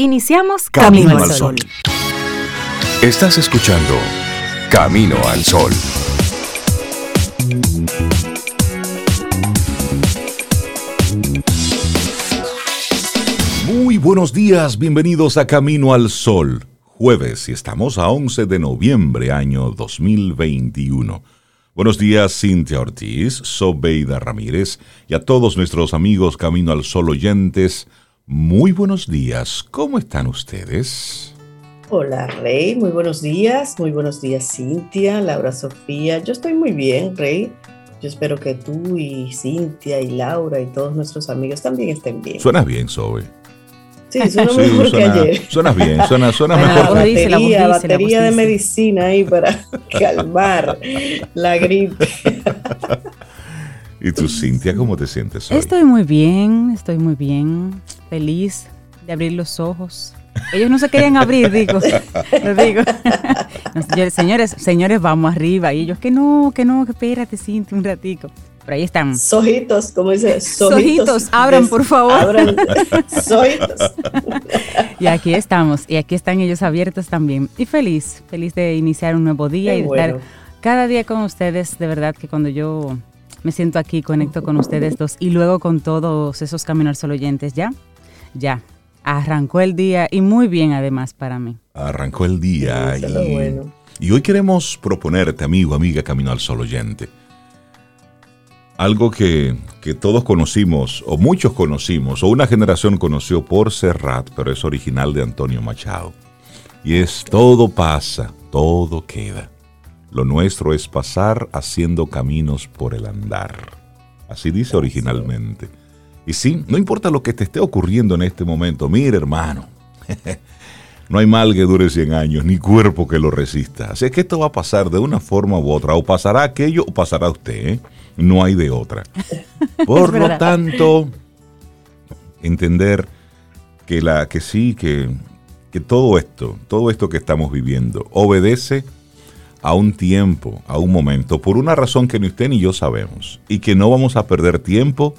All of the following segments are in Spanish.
Iniciamos Camino, al Sol. Estás escuchando Camino al Sol. Muy buenos días, bienvenidos a Camino al Sol. Jueves y estamos a 11 de noviembre año 2021. Buenos días Cintia Ortiz, Sobeida Ramírez y a todos nuestros amigos Camino al Sol oyentes. Muy buenos días, ¿cómo están ustedes? Hola Rey, muy buenos días, muy buenos días Cintia, Laura Sofía, yo estoy muy bien Rey, yo espero que tú y Cintia y Laura y todos nuestros amigos también estén bien. Suenas bien, Sobe. Sí, suena mejor que ayer. Suenas bien, suena, suena mejor. La batería, la batería de medicina ahí para calmar la gripe. ¿Y tú, Cintia, cómo te sientes hoy? Estoy muy bien, estoy muy bien, feliz de abrir los ojos. Ellos no se querían abrir, digo. Lo digo. señores, señores, vamos arriba. Y ellos, que no, que no, que espérate, Cintia, un ratico. Pero ahí están. Sojitos, como dice, sojitos. abran, por favor. Abran, sojitos. Y aquí estamos, y aquí están ellos abiertos también. Y feliz, feliz de iniciar un nuevo día y de estar cada día con ustedes. De verdad que cuando yo me siento aquí, conecto con ustedes dos y luego con todos esos caminos solo oyentes. ¿Ya? Ya. Arrancó el día y muy bien además para mí. Arrancó el día y, y hoy queremos proponerte, amigo, amiga, Camino al Sol oyente. Algo que, que, todos conocimos, o muchos conocimos, o una generación conoció por Serrat, pero es original de Antonio Machado. Y es todo pasa, todo queda. Lo nuestro es pasar haciendo caminos por el andar. Así dice originalmente. Y sí, no importa lo que te esté ocurriendo en este momento, mire hermano, no hay mal que dure 100 años, ni cuerpo que lo resista. Así es que esto va a pasar de una forma u otra, o pasará aquello o pasará usted, ¿eh? no hay de otra. Por lo tanto, entender que, la, que sí, que, que todo esto, todo esto que estamos viviendo, obedece a un tiempo, a un momento, por una razón que ni usted ni yo sabemos, y que no vamos a perder tiempo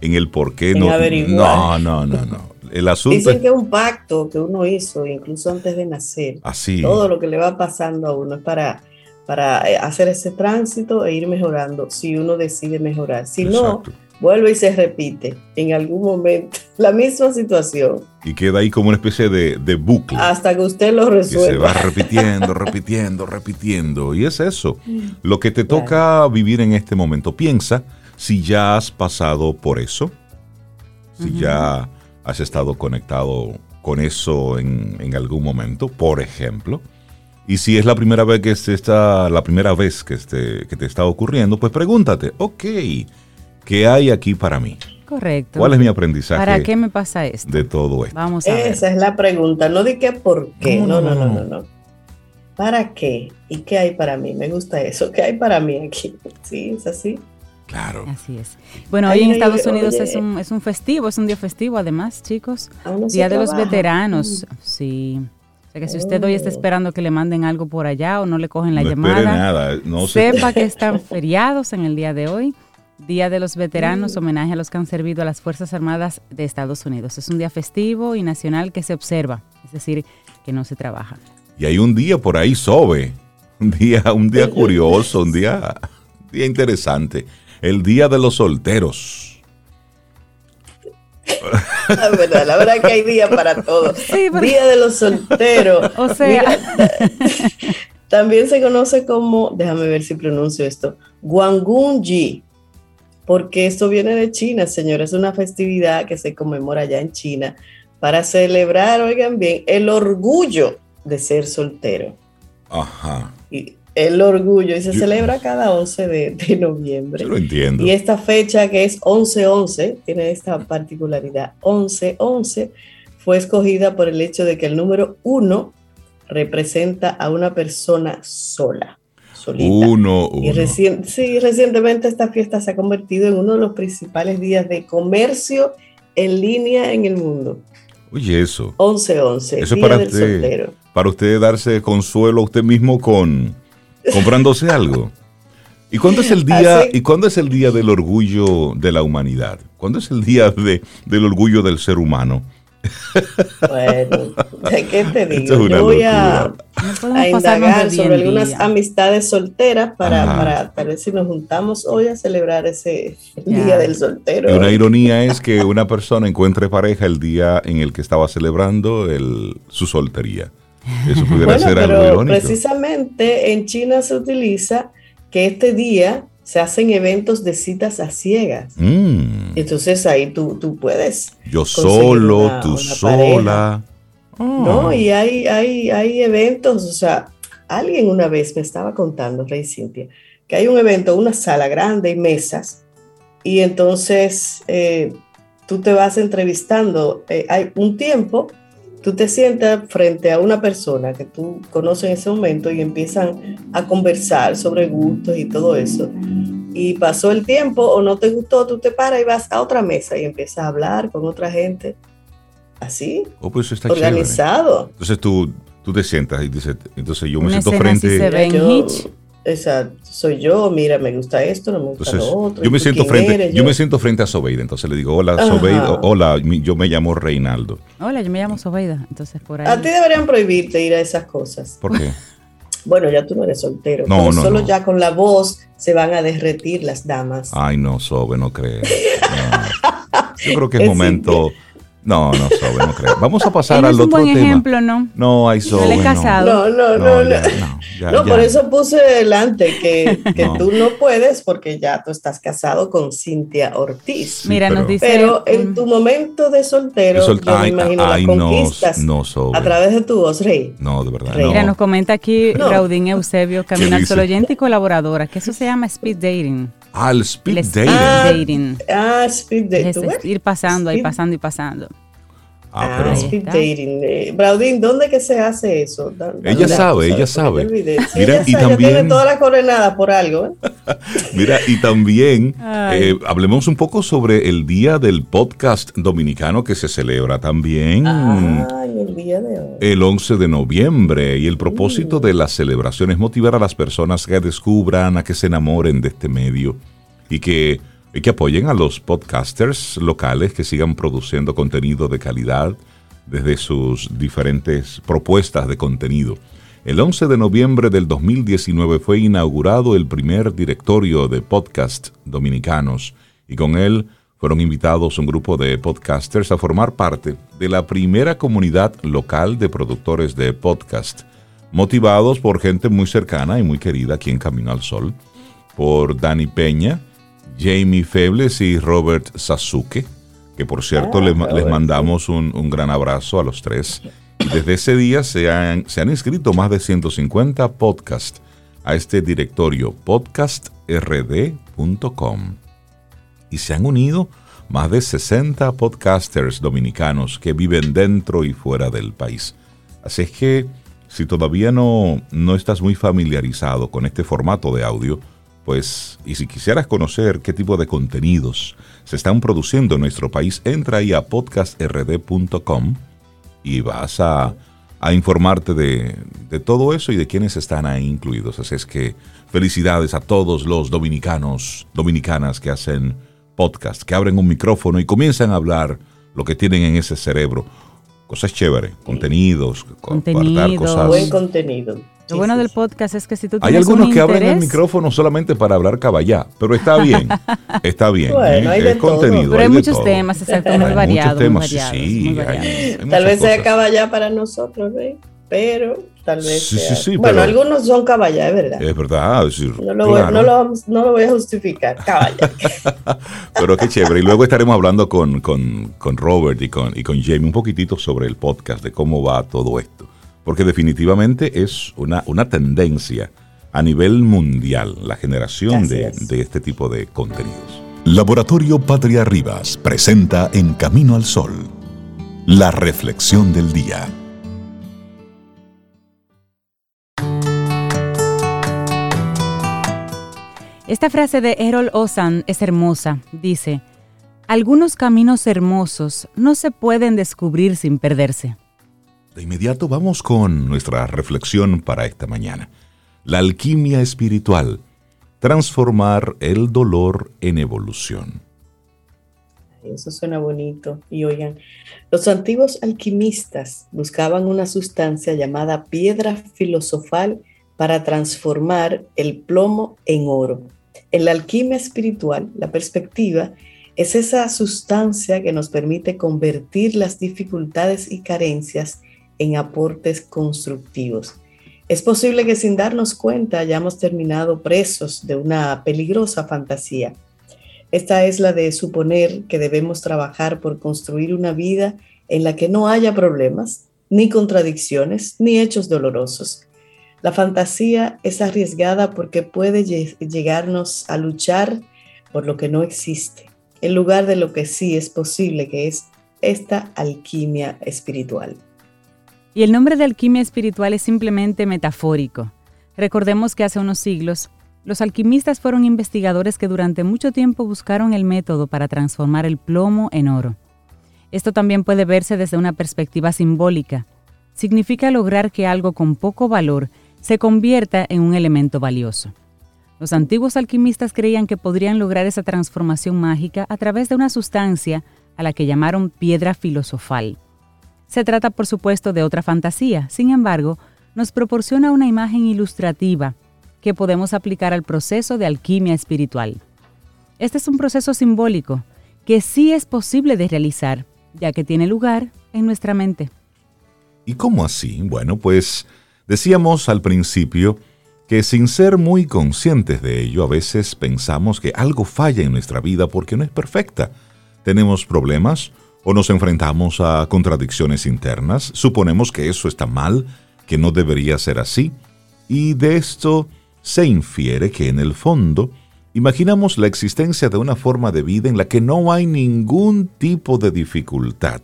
en el por qué no. No, no, no, no. El asunto Dicen que es un pacto que uno hizo incluso antes de nacer. Así. Todo lo que le va pasando a uno es para, para eh, hacer ese tránsito e ir mejorando, si uno decide mejorar. Si no, vuelve y se repite en algún momento la misma situación. Y queda ahí como una especie de, de bucle. Hasta que usted lo resuelva. Y se va repitiendo, repitiendo, repitiendo. Y es eso. Lo que te toca vivir en este momento. Piensa si ya has pasado por eso, si ya has estado conectado con eso en, en, algún momento, por ejemplo. Y si es la primera vez que está, la primera vez que, este, que te está ocurriendo, pues pregúntate, ok, ¿Qué hay aquí para mí? Correcto. ¿Cuál es mi aprendizaje? ¿Para qué me pasa esto? De todo esto. Vamos a Esa es la pregunta, no de qué por qué. No no no, no, no, ¿Para qué? ¿Y qué hay para mí? Me gusta eso. ¿Qué hay para mí aquí? Sí, es así. Claro. Así es. Bueno, hoy en Estados Unidos es un, es un festivo, es un día festivo además, chicos. Día de los veteranos. Mm. Sí. O sea que si usted hoy está oh. esperando que le manden algo por allá o no le cogen la no llamada, nada. No sepa que están feriados en el día de hoy. Día de los Veteranos, mm. homenaje a los que han servido a las Fuerzas Armadas de Estados Unidos. Es un día festivo y nacional que se observa, es decir, que no se trabaja. Y hay un día por ahí, Sobe, un día, un día curioso, un día, día interesante, el Día de los Solteros. La verdad, la verdad que hay día para todos. Día de los solteros. O sea, también se conoce como, déjame ver si pronuncio esto, Guangunji porque esto viene de China, señores, es una festividad que se conmemora allá en China para celebrar, oigan bien, el orgullo de ser soltero. Ajá. Y el orgullo, y se celebra cada 11 de, noviembre. Yo lo entiendo. Y esta fecha que es 11-11, tiene esta particularidad, 11-11, fue escogida por el hecho de que el número 1 representa a una persona sola solita. Uno, Y sí, recientemente esta fiesta se ha convertido en uno de los principales días de comercio en línea en el mundo. Oye, eso. 11-11. Eso es para usted, para usted darse consuelo a usted mismo con comprándose algo. ¿Y cuándo es el día, ¿y cuándo es el día del orgullo de la humanidad? ¿Cuándo es el día de, del orgullo del ser humano? Bueno, ¿qué te digo? Yo voy a, indagar sobre algunas amistades solteras para, para tal vez si nos juntamos hoy a celebrar ese Día del Soltero. Y una ironía es que una persona encuentre pareja el día en el que estaba celebrando el, su soltería. Eso pudiera ser algo irónico. Precisamente en China se utiliza que este día se hacen eventos de citas a ciegas. Mm. Entonces ahí tú, tú puedes. Yo solo, tú sola. No, ah. y hay, hay, hay eventos, o sea, alguien una vez me estaba contando, Rey Cintia, que hay un evento, una sala grande y mesas, y entonces eh, tú te vas entrevistando, eh, hay un tiempo tú te sientas frente a una persona que tú conoces en ese momento y empiezan a conversar sobre gustos y todo eso. Y pasó el tiempo o no te gustó, tú te paras y vas a otra mesa y empiezas a hablar con otra gente. Así. Oh, pues está organizado. Entonces tú, tú te sientas y dices, entonces yo me siento frente. Exacto, soy yo, mira, me gusta esto, no me gusta lo otro. Yo me siento frente, yo? me siento frente a Sobeida, entonces le digo, hola Sobeida, hola, yo me llamo Reinaldo. Hola, yo me llamo Sobeida, entonces por ahí. A ti deberían prohibirte ir a esas cosas. ¿Por qué? Bueno, ya tú no eres soltero, no, no, solo ya con la voz se van a derretir las damas. Ay, no, Sobe, no creo. Yo creo que es, momento no, no, Sobe, no creo. Vamos a pasar al otro tema. Es un buen ejemplo, ¿no? No, hay Sobe, no. casado. No, no, no. No, no, por eso puse delante que, que tú no puedes porque ya tú estás casado con Cintia Ortiz. Mira, nos dice... Pero en tu momento de soltero, yo me imagino las conquistas a través de tu voz, Rey. No, de verdad, Mira, nos comenta aquí Raudín Eusebio, Camino al Solo Oyente y colaboradora, que eso se llama speed dating. Ah, el speed dating. Ah, speed dating. Es ir pasando, ahí pasando y pasando. Ah, ah speed dating. Eh, Braudín, ¿dónde que se hace eso? ella sabe, ella sabe. Mira, y también tiene toda la coordenada por algo. ¿eh? Mira, y también eh, hablemos un poco sobre el día del podcast dominicano que se celebra también. el día de hoy. El 11 de noviembre. Y el propósito mm. de la celebración es motivar a las personas que descubran, a que se enamoren de este medio y que y que apoyen a los podcasters locales que sigan produciendo contenido de calidad desde sus diferentes propuestas de contenido. El 11 de noviembre del 2019 fue inaugurado el primer directorio de podcast dominicanos y con él fueron invitados un grupo de podcasters a formar parte de la primera comunidad local de productores de podcast, motivados por gente muy cercana y muy querida aquí en Camino al Sol, por Dani Peña, Jamie Febles y Robert Sasuke, que por cierto ah, les, mandamos un, gran abrazo a los tres. Y desde ese día se han, se han inscrito más de 150 podcasts a este directorio podcastrd.com. Y se han unido más de 60 podcasters dominicanos que viven dentro y fuera del país. Así es que si todavía no, no estás muy familiarizado con este formato de audio, pues, y si quisieras conocer qué tipo de contenidos se están produciendo en nuestro país, entra ahí a podcastrd.com y vas a, informarte de, de, todo eso y de quiénes están ahí incluidos. Así es que felicidades a todos los dominicanos, dominicanas que hacen podcast, que abren un micrófono y comienzan a hablar lo que tienen en ese cerebro. Cosas chéveres, contenidos, contenido, cosas. Buen contenido. Lo bueno del podcast es que si tú tienes Hay algunos que abren el micrófono solamente para hablar caballá, pero está bien, está bien. Bueno, hay de contenido. Pero hay, muchos temas, exacto, muy variados. Muchos temas, sí, Tal vez sea caballá para nosotros, ¿eh? pero tal vez sí, sea. Sí, sí, bueno, algunos son caballá, es verdad. Es verdad. no, lo voy, no, lo, no, lo voy, a justificar, caballá. pero qué chévere. Y luego estaremos hablando con, con, con Robert y con, y con Jamie un poquitito sobre el podcast, de cómo va todo esto porque definitivamente es una, una tendencia a nivel mundial la generación de, de, este tipo de contenidos. Laboratorio Patria Rivas presenta En Camino al Sol, la reflexión del día. Esta frase de Errol Osan es hermosa. Dice, algunos caminos hermosos no se pueden descubrir sin perderse. De inmediato vamos con nuestra reflexión para esta mañana. La alquimia espiritual. Transformar el dolor en evolución. Eso suena bonito. Y oigan, los antiguos alquimistas buscaban una sustancia llamada piedra filosofal para transformar el plomo en oro. En la alquimia espiritual, la perspectiva es esa sustancia que nos permite convertir las dificultades y carencias en aportes constructivos. Es posible que sin darnos cuenta hayamos terminado presos de una peligrosa fantasía. Esta es la de suponer que debemos trabajar por construir una vida en la que no haya problemas, ni contradicciones, ni hechos dolorosos. La fantasía es arriesgada porque puede llegarnos a luchar por lo que no existe, en lugar de lo que sí es posible, que es esta alquimia espiritual. Y el nombre de alquimia espiritual es simplemente metafórico. Recordemos que hace unos siglos, los alquimistas fueron investigadores que durante mucho tiempo buscaron el método para transformar el plomo en oro. Esto también puede verse desde una perspectiva simbólica. Significa lograr que algo con poco valor se convierta en un elemento valioso. Los antiguos alquimistas creían que podrían lograr esa transformación mágica a través de una sustancia a la que llamaron piedra filosofal. Se trata, por supuesto, de otra fantasía, sin embargo, nos proporciona una imagen ilustrativa que podemos aplicar al proceso de alquimia espiritual. Este es un proceso simbólico que sí es posible de realizar, ya que tiene lugar en nuestra mente. ¿Y cómo así? Bueno, pues decíamos al principio que sin ser muy conscientes de ello, a veces pensamos que algo falla en nuestra vida porque no es perfecta. Tenemos problemas, o nos enfrentamos a contradicciones internas, suponemos que eso está mal, que no debería ser así, y de esto se infiere que en el fondo imaginamos la existencia de una forma de vida en la que no hay ningún tipo de dificultad.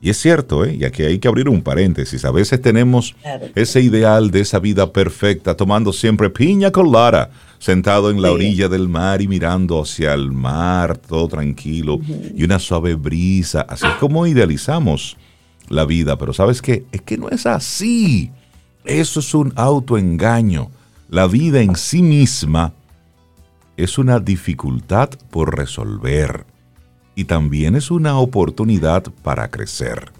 Y es cierto, ¿eh? y aquí hay que abrir un paréntesis. A veces tenemos ese ideal de esa vida perfecta, tomando siempre piña colada, sentado en la orilla del mar y mirando hacia el mar, todo tranquilo, y una suave brisa. Así es como idealizamos la vida. Pero ¿sabes qué? Es que no es así. Eso es un autoengaño. La vida en sí misma es una dificultad por resolver y también es una oportunidad para crecer.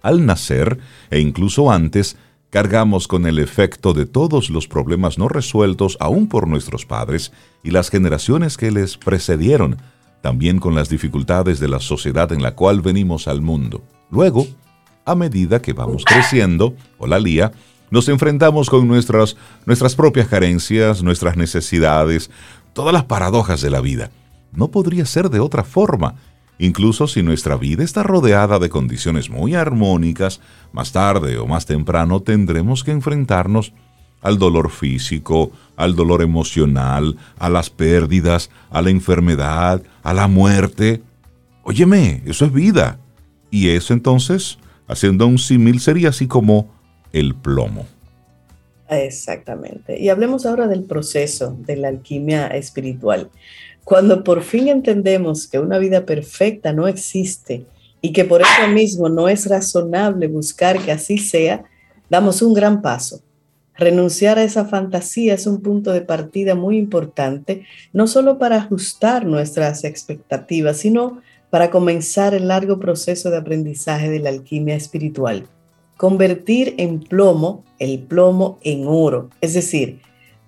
Al nacer, e incluso antes, cargamos con el efecto de todos los problemas no resueltos aún por nuestros padres y las generaciones que les precedieron, también con las dificultades de la sociedad en la cual venimos al mundo. Luego, a medida que vamos creciendo, o la lía, nos enfrentamos con nuestras, nuestras propias carencias, nuestras necesidades, todas las paradojas de la vida. No podría ser de otra forma. Incluso si nuestra vida está rodeada de condiciones muy armónicas, más tarde o más temprano tendremos que enfrentarnos al dolor físico, al dolor emocional, a las pérdidas, a la enfermedad, a la muerte. Óyeme, eso es vida. Y eso entonces, haciendo un símil, sería así como el plomo. Exactamente. Y hablemos ahora del proceso de la alquimia espiritual. Cuando por fin entendemos que una vida perfecta no existe y que por eso mismo no es razonable buscar que así sea, damos un gran paso. Renunciar a esa fantasía es un punto de partida muy importante, no solo para ajustar nuestras expectativas, sino para comenzar el largo proceso de aprendizaje de la alquimia espiritual. Convertir en plomo el plomo en oro, es decir,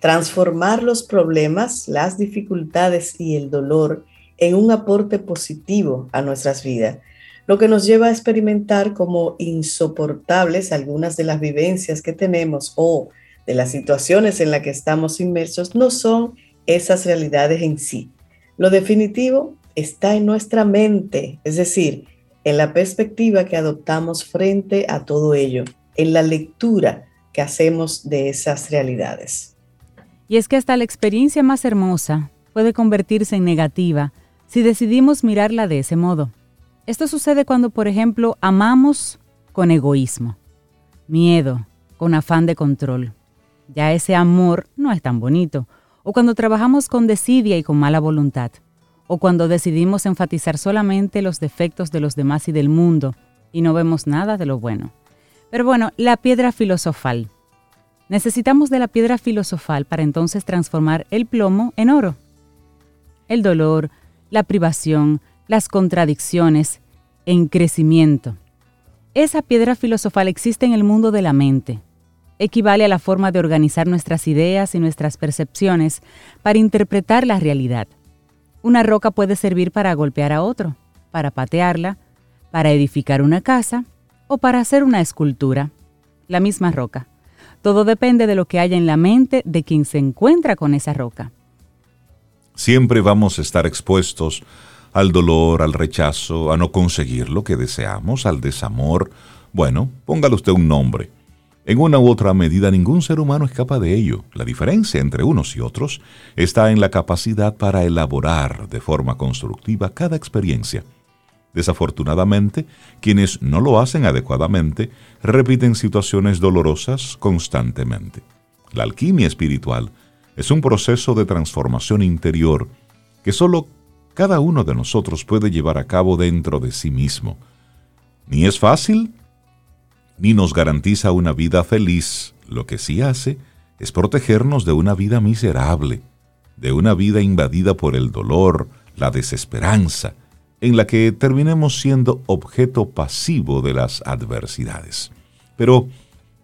transformar los problemas, las dificultades y el dolor en un aporte positivo a nuestras vidas, lo que nos lleva a experimentar como insoportables algunas de las vivencias que tenemos o de las situaciones en las que estamos inmersos no son esas realidades en sí. Lo definitivo está en nuestra mente, es decir, en la perspectiva que adoptamos frente a todo ello, en la lectura que hacemos de esas realidades. Y es que hasta la experiencia más hermosa puede convertirse en negativa si decidimos mirarla de ese modo. Esto sucede cuando, por ejemplo, amamos con egoísmo, miedo, con afán de control. Ya ese amor no es tan bonito. O cuando trabajamos con desidia y con mala voluntad. O cuando decidimos enfatizar solamente los defectos de los demás y del mundo y no vemos nada de lo bueno. Pero bueno, la piedra filosofal Necesitamos de la piedra filosofal para entonces transformar el plomo en oro. El dolor, la privación, las contradicciones, en crecimiento. Esa piedra filosofal existe en el mundo de la mente. Equivale a la forma de organizar nuestras ideas y nuestras percepciones para interpretar la realidad. Una roca puede servir para golpear a otro, para patearla, para edificar una casa o para hacer una escultura. La misma roca. Todo depende de lo que haya en la mente de quien se encuentra con esa roca. Siempre vamos a estar expuestos al dolor, al rechazo, a no conseguir lo que deseamos, al desamor. Bueno, póngale usted un nombre. En una u otra medida ningún ser humano escapa de ello. La diferencia entre unos y otros está en la capacidad para elaborar de forma constructiva cada experiencia. Desafortunadamente, quienes no lo hacen adecuadamente repiten situaciones dolorosas constantemente. La alquimia espiritual es un proceso de transformación interior que solo cada uno de nosotros puede llevar a cabo dentro de sí mismo. Ni es fácil, ni nos garantiza una vida feliz. Lo que sí hace es protegernos de una vida miserable, de una vida invadida por el dolor, la desesperanza, en la que terminemos siendo objeto pasivo de las adversidades. Pero,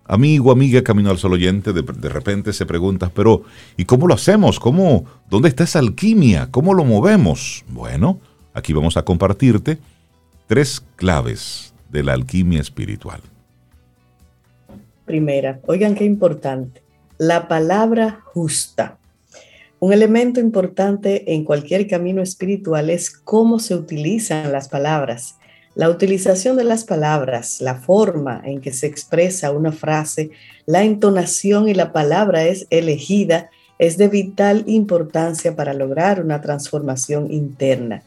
amigo, amiga, camino al sol oyente, de, de, repente se pregunta, pero ¿y cómo lo hacemos? ¿Cómo? ¿Dónde está esa alquimia? ¿Cómo lo movemos? Bueno, aquí vamos a compartirte tres claves de la alquimia espiritual. Primera, oigan qué importante, la palabra justa. Un elemento importante en cualquier camino espiritual es cómo se utilizan las palabras. La utilización de las palabras, la forma en que se expresa una frase, la entonación y la palabra es elegida es de vital importancia para lograr una transformación interna.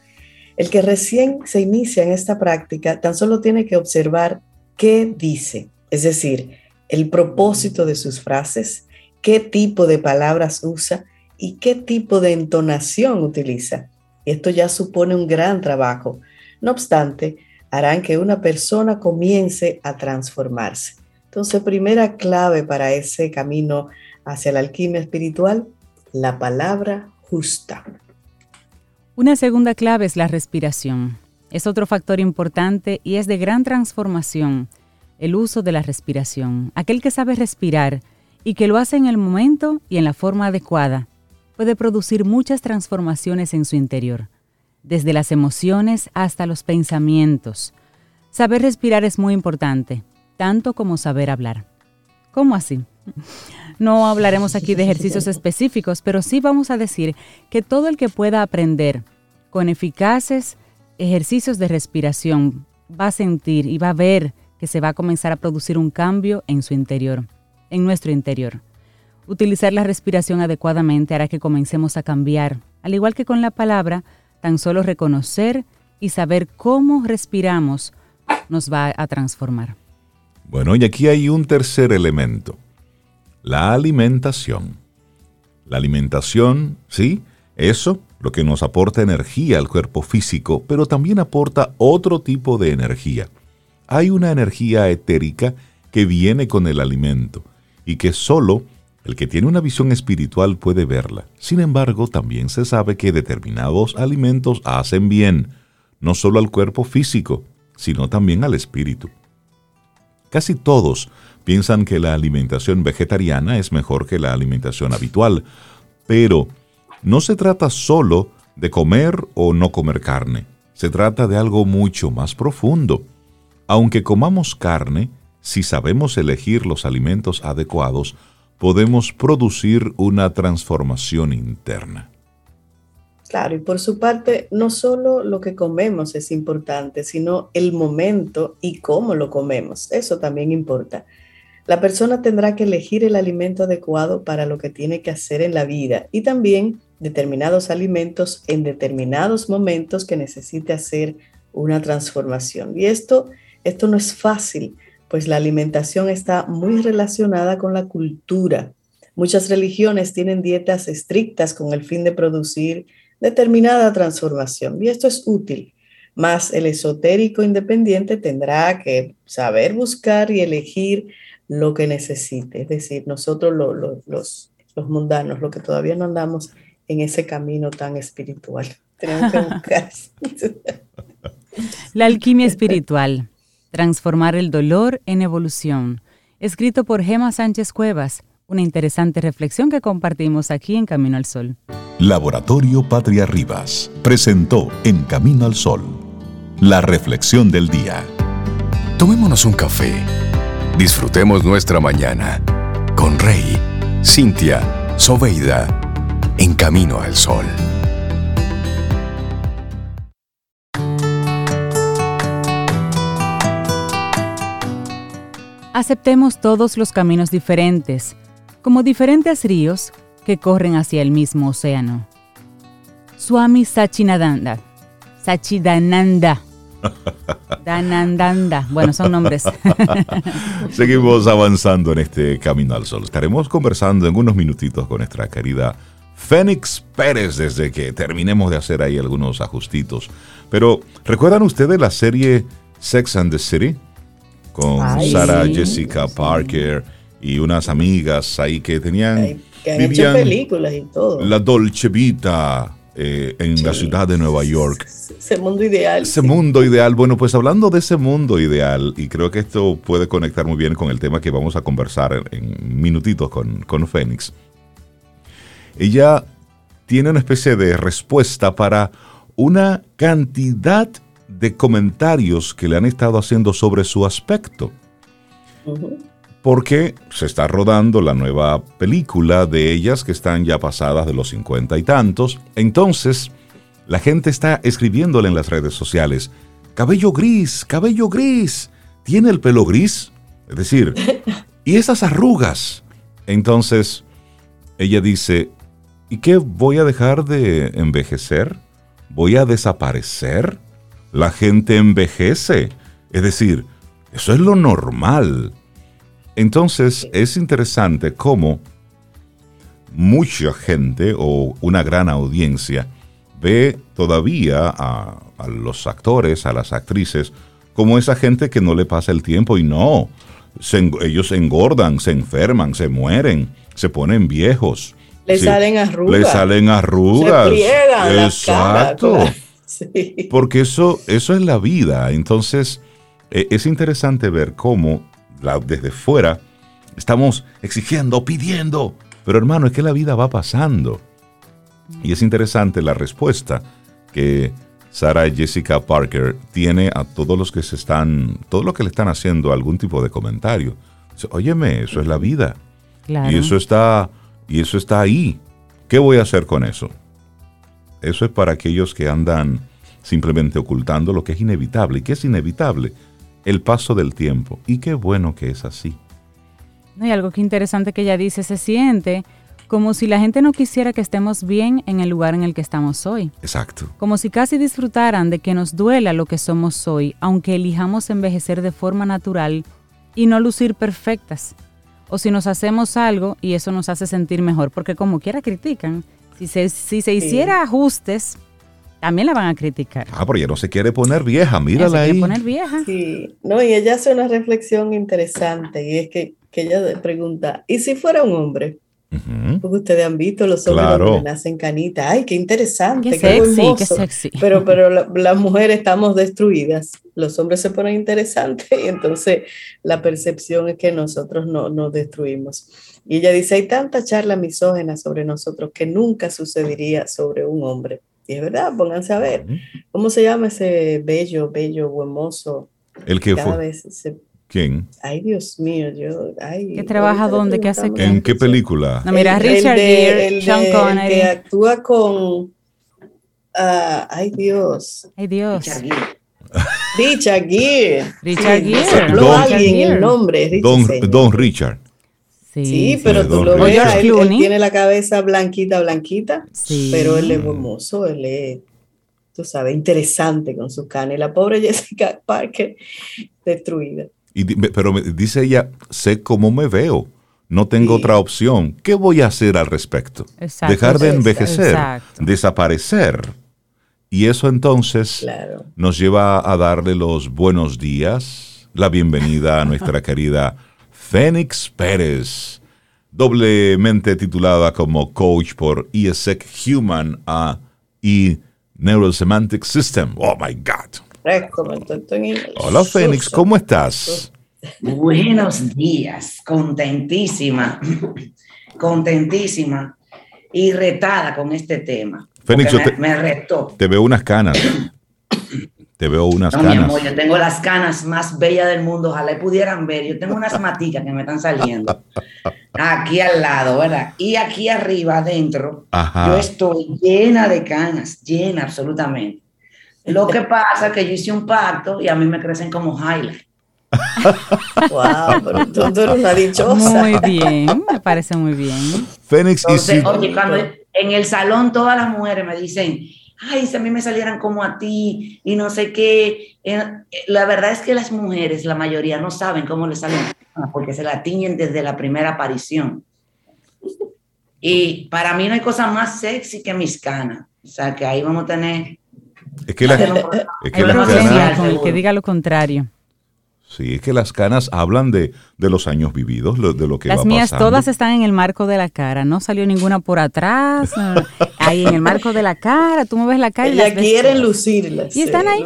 El que recién se inicia en esta práctica tan solo tiene que observar qué dice, es decir, el propósito de sus frases, qué tipo de palabras usa y qué tipo de entonación utiliza. Esto ya supone un gran trabajo. No obstante, harán que una persona comience a transformarse. Entonces, primera clave para ese camino hacia la alquimia espiritual, la palabra justa. Una segunda clave es la respiración. Es otro factor importante y es de gran transformación el uso de la respiración. Aquel que sabe respirar y que lo hace en el momento y en la forma adecuada puede producir muchas transformaciones en su interior desde las emociones hasta los pensamientos. Saber respirar es muy importante, tanto como saber hablar. ¿Cómo así? No hablaremos aquí de ejercicios específicos, pero sí vamos a decir que todo el que pueda aprender con eficaces ejercicios de respiración va a sentir y va a ver que se va a comenzar a producir un cambio en su interior, en nuestro interior. Utilizar la respiración adecuadamente hará que comencemos a cambiar, al igual que con la palabra, Tan solo reconocer y saber cómo respiramos nos va a transformar. Bueno, y aquí hay un tercer elemento, la alimentación. La alimentación, sí, eso, lo que nos aporta energía al cuerpo físico, pero también aporta otro tipo de energía. Hay una energía etérica que viene con el alimento y que solo el que tiene una visión espiritual puede verla. Sin embargo, también se sabe que determinados alimentos hacen bien, no solo al cuerpo físico, sino también al espíritu. Casi todos piensan que la alimentación vegetariana es mejor que la alimentación habitual, pero no se trata solo de comer o no comer carne, se trata de algo mucho más profundo. Aunque comamos carne, si sabemos elegir los alimentos adecuados, podemos producir una transformación interna. Claro, y por su parte, no solo lo que comemos es importante, sino el momento y cómo lo comemos. Eso también importa. La persona tendrá que elegir el alimento adecuado para lo que tiene que hacer en la vida y también determinados alimentos en determinados momentos que necesite hacer una transformación. Y esto, esto no es fácil pues la alimentación está muy relacionada con la cultura. Muchas religiones tienen dietas estrictas con el fin de producir determinada transformación y esto es útil. Más el esotérico independiente tendrá que saber buscar y elegir lo que necesite. Es decir, nosotros los, los mundanos, los que todavía no andamos en ese camino tan espiritual. Tenemos que buscar. La alquimia espiritual. Transformar el dolor en evolución. Escrito por Gema Sánchez Cuevas. Una interesante reflexión que compartimos aquí en Camino al Sol. Laboratorio Patria Rivas presentó En Camino al Sol la reflexión del día. Tomémonos un café. Disfrutemos nuestra mañana con Rey, Cintia, Soveida, en Camino al Sol. Aceptemos todos los caminos diferentes, como diferentes ríos que corren hacia el mismo océano. Swami Sachinadanda. Sachidananda. Danandanda. Bueno, son nombres. Seguimos avanzando en este Camino al Sol. Estaremos conversando en unos minutitos con nuestra querida Fénix Pérez desde que terminemos de hacer ahí algunos ajustitos. Pero, ¿recuerdan ustedes la serie Sex and the City? Con Sarah Jessica Parker y unas amigas ahí que tenían... que han hecho películas y todo. La Dolce Vita eh, en la ciudad de Nueva York. Ese mundo ideal. Ese mundo ideal. Bueno, pues hablando de ese mundo ideal, y creo que esto puede conectar muy bien con el tema que vamos a conversar en, minutitos con, con Fénix. Ella tiene una especie de respuesta para una cantidad de comentarios que le han estado haciendo sobre su aspecto porque se está rodando la nueva película de ellas que están ya pasadas de los cincuenta y tantos. Entonces, la gente está escribiéndole en las redes sociales, cabello gris, cabello gris, tiene el pelo gris, es decir, y esas arrugas. Entonces, ella dice, ¿y qué voy a dejar de envejecer? ¿Voy a desaparecer? La gente envejece. Es decir, eso es lo normal. Entonces es interesante cómo mucha gente o una gran audiencia ve todavía a, los actores, a las actrices, como esa gente que no le pasa el tiempo y no, ellos engordan, se enferman, se mueren, se ponen viejos. Le salen arrugas. Le salen arrugas. Se Exacto. Porque eso, eso es la vida. Entonces, e, es interesante ver cómo desde fuera, estamos exigiendo, pidiendo, pero hermano, es que la vida va pasando. Y es interesante la respuesta que Sara Jessica Parker tiene a todos los que se están, todos los que le están haciendo algún tipo de comentario. Óyeme, eso es la vida. Y eso está, y eso está ahí. ¿Qué voy a hacer con eso? Eso es para aquellos que andan simplemente ocultando lo que es inevitable. ¿Y qué es inevitable? el paso del tiempo. Y qué bueno que es así. y algo que interesante que ella dice, se siente como si la gente no quisiera que estemos bien en el lugar en el que estamos hoy. Exacto. Como si casi disfrutaran de que nos duela lo que somos hoy, aunque elijamos envejecer de forma natural y no lucir perfectas. O si nos hacemos algo y eso nos hace sentir mejor, porque como quiera critican. Si se, si se hiciera ajustes, también la van a criticar. Ah, pero ella no se quiere poner vieja, mírala ahí. Se quiere poner vieja. Sí, no, y ella hace una reflexión interesante y es que, que ella pregunta, ¿y si fuera un hombre? Porque ustedes han visto los hombres que nacen canitas. Ay, qué interesante, qué, sexy, qué sexy. Pero, pero las mujeres estamos destruidas. Los hombres se ponen interesantes y entonces la percepción es que nosotros no nos destruimos. Y ella dice, hay tanta charla misógena sobre nosotros que nunca sucedería sobre un hombre. Y es verdad, pónganse a ver. ¿Cómo se llama ese bello, bello, hermoso? El que fue. ¿Quién? Ay, Dios mío, yo. Ay, ¿Qué trabaja dónde? ¿Qué hace? ¿En qué película? No, mira, Richard Gere, Sean Connery. que actúa con. Uh, ay, Dios. Ay, Dios. Richard Gere. Richard Gere. Habló alguien el nombre. Don, Don Richard. Sí, pero tú lo ves, él, tiene la cabeza blanquita, blanquita, pero él es hermoso, él es, tú sabes, interesante con su cana. Y la pobre Jessica Parker, destruida. Y, pero dice ella, sé cómo me veo, no tengo otra opción. ¿Qué voy a hacer al respecto? Dejar de envejecer, desaparecer. Y eso entonces nos lleva a darle los buenos días, la bienvenida a nuestra querida Fénix Pérez, doblemente titulada como coach por ESEC Human y Neurosemantic System. Oh my God. Hola Fénix, ¿cómo estás? Buenos días, contentísima, contentísima y retada con este tema. Fénix, me, retó. Te veo unas canas. Te veo unas canas. Mi amor, yo tengo las canas más bellas del mundo. Ojalá pudieran ver. Yo tengo unas maticas que me están saliendo. Aquí al lado, ¿verdad? Y aquí arriba, adentro, yo estoy llena de canas, llena absolutamente. Lo que pasa es que yo hice un pacto y a mí me crecen como highlight. wow, pero tú, eres una dichosa. Muy bien, me parece muy bien. Fénix y si... Oye, cuando en el salón todas las mujeres me dicen, ay, si a mí me salieran como a ti y no sé qué. Eh, la verdad es que las mujeres, la mayoría, no saben cómo les salen porque se la tiñen desde la primera aparición. Y para mí no hay cosa más sexy que mis canas. O sea, que ahí vamos a tener... Es que, la, es que, la que diga lo contrario. Sí, es que las canas hablan de, los años vividos, de lo que Las mías todas están en el marco de la cara, no salió ninguna por atrás, ahí en el marco de la cara, tú me ves la cara y las quieren lucirlas. Y están ahí,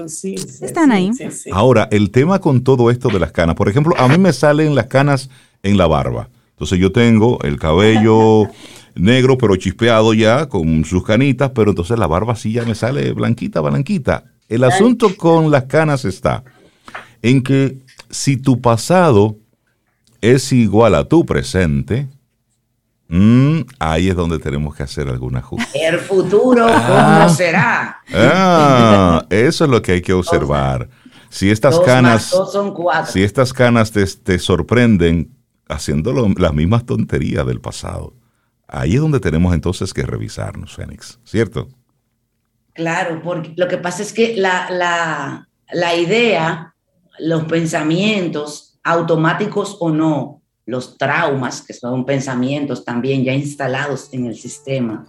están ahí. Ahora, el tema con todo esto de las canas, por ejemplo, a mí me salen las canas en la barba. Entonces yo tengo el cabello negro pero chispeado ya, con sus canitas, pero entonces la barba sí ya me sale blanquita, blanquita. El asunto con las canas está en que si tu pasado es igual a tu presente, mm, ahí es donde tenemos que hacer algún ajuste. El futuro, ¿cómo ah. será? Ah, eso es lo que hay que observar. Si estas canas, si estas canas te, sorprenden haciendo las mismas tonterías del pasado, ahí es donde tenemos entonces que revisarnos, Fénix, ¿cierto? Claro, porque lo que pasa es que la, la, la idea los pensamientos, automáticos o no, los traumas, que son pensamientos también ya instalados en el sistema,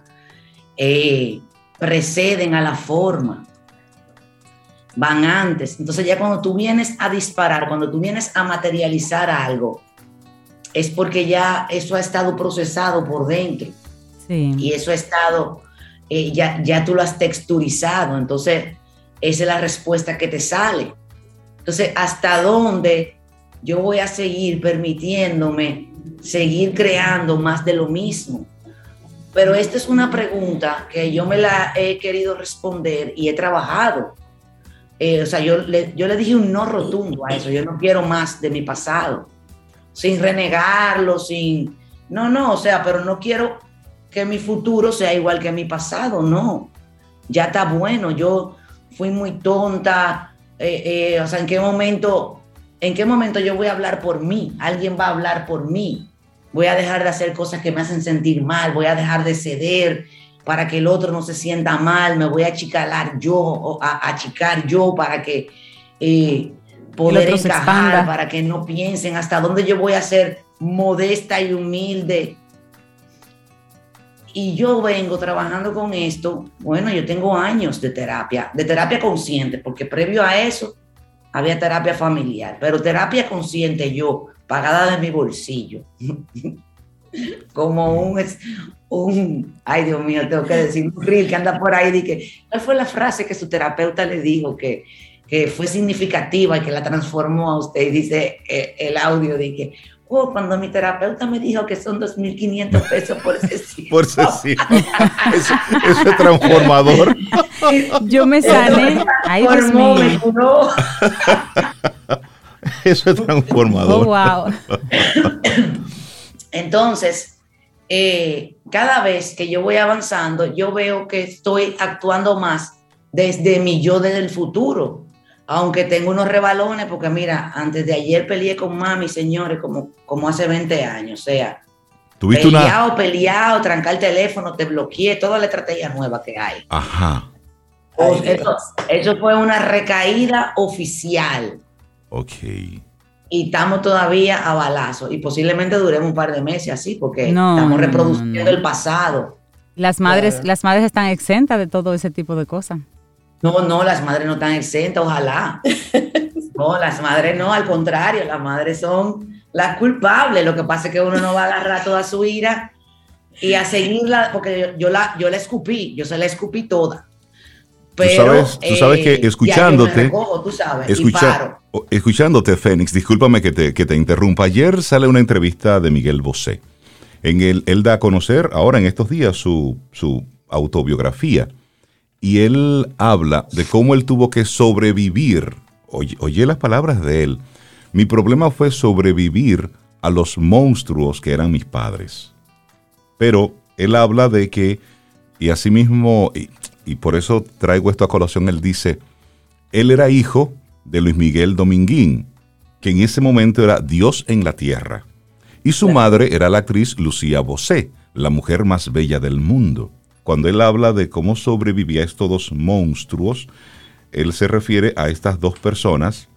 eh, preceden a la forma, van antes. Entonces ya cuando tú vienes a disparar, cuando tú vienes a materializar algo, es porque ya eso ha estado procesado por dentro. Y eso ha estado, eh, ya, ya tú lo has texturizado. Entonces, esa es la respuesta que te sale. Entonces, ¿hasta dónde yo voy a seguir permitiéndome seguir creando más de lo mismo? Pero esta es una pregunta que yo me la he querido responder y he trabajado. Eh, o sea, yo le, yo le dije un no rotundo a eso. Yo no quiero más de mi pasado. Sin renegarlo, sin... No, no, o sea, pero no quiero que mi futuro sea igual que mi pasado, no. Ya está bueno, yo fui muy tonta, eh, eh, o sea, en qué momento, en qué momento yo voy a hablar por mí, alguien va a hablar por mí, voy a dejar de hacer cosas que me hacen sentir mal, voy a dejar de ceder para que el otro no se sienta mal, me voy a achicalar yo, o a, achicar yo para que eh, poder encajar, para que no piensen hasta dónde yo voy a ser modesta y humilde y yo vengo trabajando con esto, bueno, yo tengo años de terapia, de terapia consciente, porque previo a eso había terapia familiar, pero terapia consciente yo, pagada de mi bolsillo. Como un, un, ay Dios mío, tengo que decir, un reel que anda por ahí, que, ¿cuál fue la frase que su terapeuta le dijo que, que fue significativa y que la transformó a usted? Y dice eh, el audio de que Oh, cuando mi terapeuta me dijo que son 2.500 pesos por sesión. por sesión. Eso, es transformador. Yo me sané. Ahí Dios mío. Eso es transformador. Oh, wow. Entonces, eh, cada vez que yo voy avanzando, yo veo que estoy actuando más desde mi yo del futuro aunque tengo unos rebalones, porque mira, antes de ayer peleé con mami, señores, como, como hace 20 años, o sea, ¿Tuviste peleado, una... peleado, trancar el teléfono, te bloqueé, toda la estrategia nueva que hay. Ajá. eso, fue una recaída oficial. Ok. Y estamos todavía a balazo y posiblemente duremos un par de meses así, porque estamos reproduciendo el pasado. Las madres, las madres están exentas de todo ese tipo de cosas. No, no, las madres no están exentas, ojalá. No, las madres no, al contrario, las madres son las culpables. Lo que pasa es que uno no va a agarrar toda su ira y a seguirla, porque yo, la, yo la escupí, yo se la escupí toda. sabes, tú sabes que escuchándote, escuchándote, Fénix, discúlpame que te, que te interrumpa. Ayer sale una entrevista de Miguel Bosé. En el, él da a conocer ahora en estos días su, su autobiografía y él habla de cómo él tuvo que sobrevivir. Oye, oye las palabras de él. Mi problema fue sobrevivir a los monstruos que eran mis padres. Pero él habla de que, y asimismo, y, y por eso traigo esto a colación, él dice, él era hijo de Luis Miguel Dominguín, que en ese momento era Dios en la tierra. Y su madre era la actriz Lucía Bosé, la mujer más bella del mundo. Cuando él habla de cómo sobrevivía a estos dos monstruos, él se refiere a estas dos personas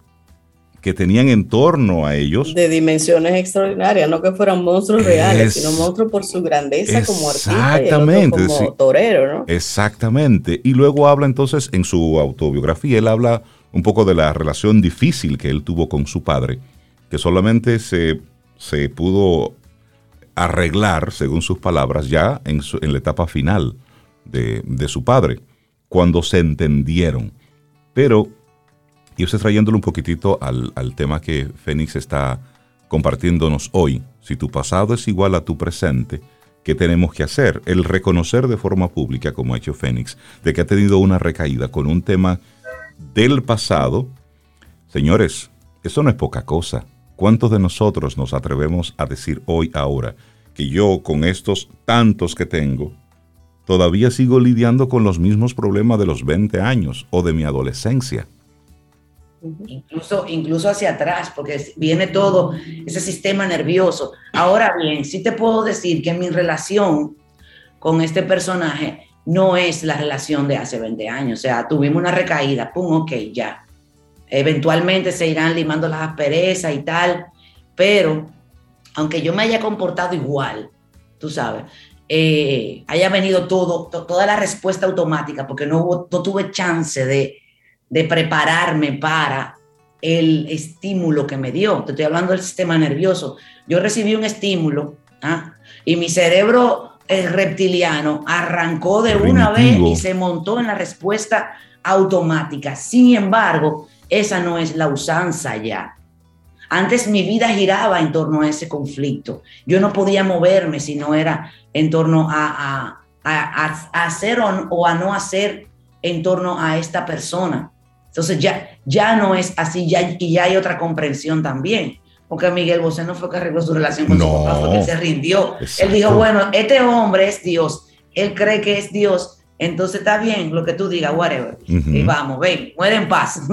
que tenían en torno a ellos. De dimensiones extraordinarias, no que fueran monstruos reales, sino monstruos por su grandeza como artista y como torero, ¿no? Exactamente. Y luego habla entonces en su autobiografía, él habla un poco de la relación difícil que él tuvo con su padre, que solamente se, se pudo arreglar, según sus palabras, ya en, en la etapa final de, su padre, cuando se entendieron. Pero y usted trayéndolo un poquitito al, tema que Fénix está compartiéndonos hoy. Si tu pasado es igual a tu presente, ¿qué tenemos que hacer? El reconocer de forma pública, como ha hecho Fénix, de que ha tenido una recaída con un tema del pasado. Señores, eso no es poca cosa. ¿Cuántos de nosotros nos atrevemos a decir hoy, ahora, que yo con estos tantos que tengo, todavía sigo lidiando con los mismos problemas de los 20 años o de mi adolescencia? incluso, incluso hacia atrás, porque viene todo ese sistema nervioso. Ahora bien, sí te puedo decir que mi relación con este personaje no es la relación de hace 20 años. O sea, tuvimos una recaída, pum, ok, ya. Eventualmente se irán limando las asperezas y tal, pero aunque yo me haya comportado igual, tú sabes, eh, haya venido todo, toda la respuesta automática, porque no, hubo, no tuve chance de, de prepararme para el estímulo que me dio. Te estoy hablando del sistema nervioso. Yo recibí un estímulo ¿ah? y mi cerebro el reptiliano arrancó de una vez y se montó en la respuesta automática. Sin embargo, esa no es la usanza ya. Antes mi vida giraba en torno a ese conflicto. Yo no podía moverme si no era en torno a, hacer o, o a no hacer en torno a esta persona. Entonces ya, ya no es así, ya, y ya hay otra comprensión también. Porque Miguel Bosé no fue que arregló su relación con su papá, fue que se rindió. Él dijo, bueno, este hombre es Dios, él cree que es Dios, entonces está bien lo que tú digas, whatever. Y vamos, ven, muere en paz.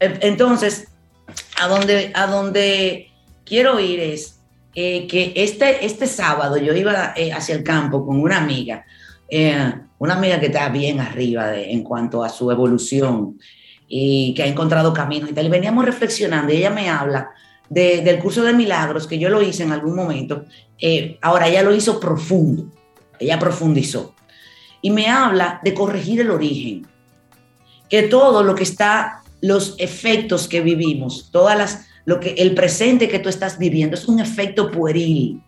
Entonces, a donde, a donde quiero ir es eh, que este, este sábado yo iba eh, hacia el campo con una amiga. Eh, una amiga que está bien arriba en cuanto a su evolución y que ha encontrado caminos y tal. Y veníamos reflexionando ella me habla del curso de milagros que yo lo hice en algún momento. Ahora ella lo hizo profundo, ella profundizó. Y me habla de corregir el origen, que todo lo que está, los efectos que vivimos, todas las, lo que el presente que tú estás viviendo es un efecto pueril.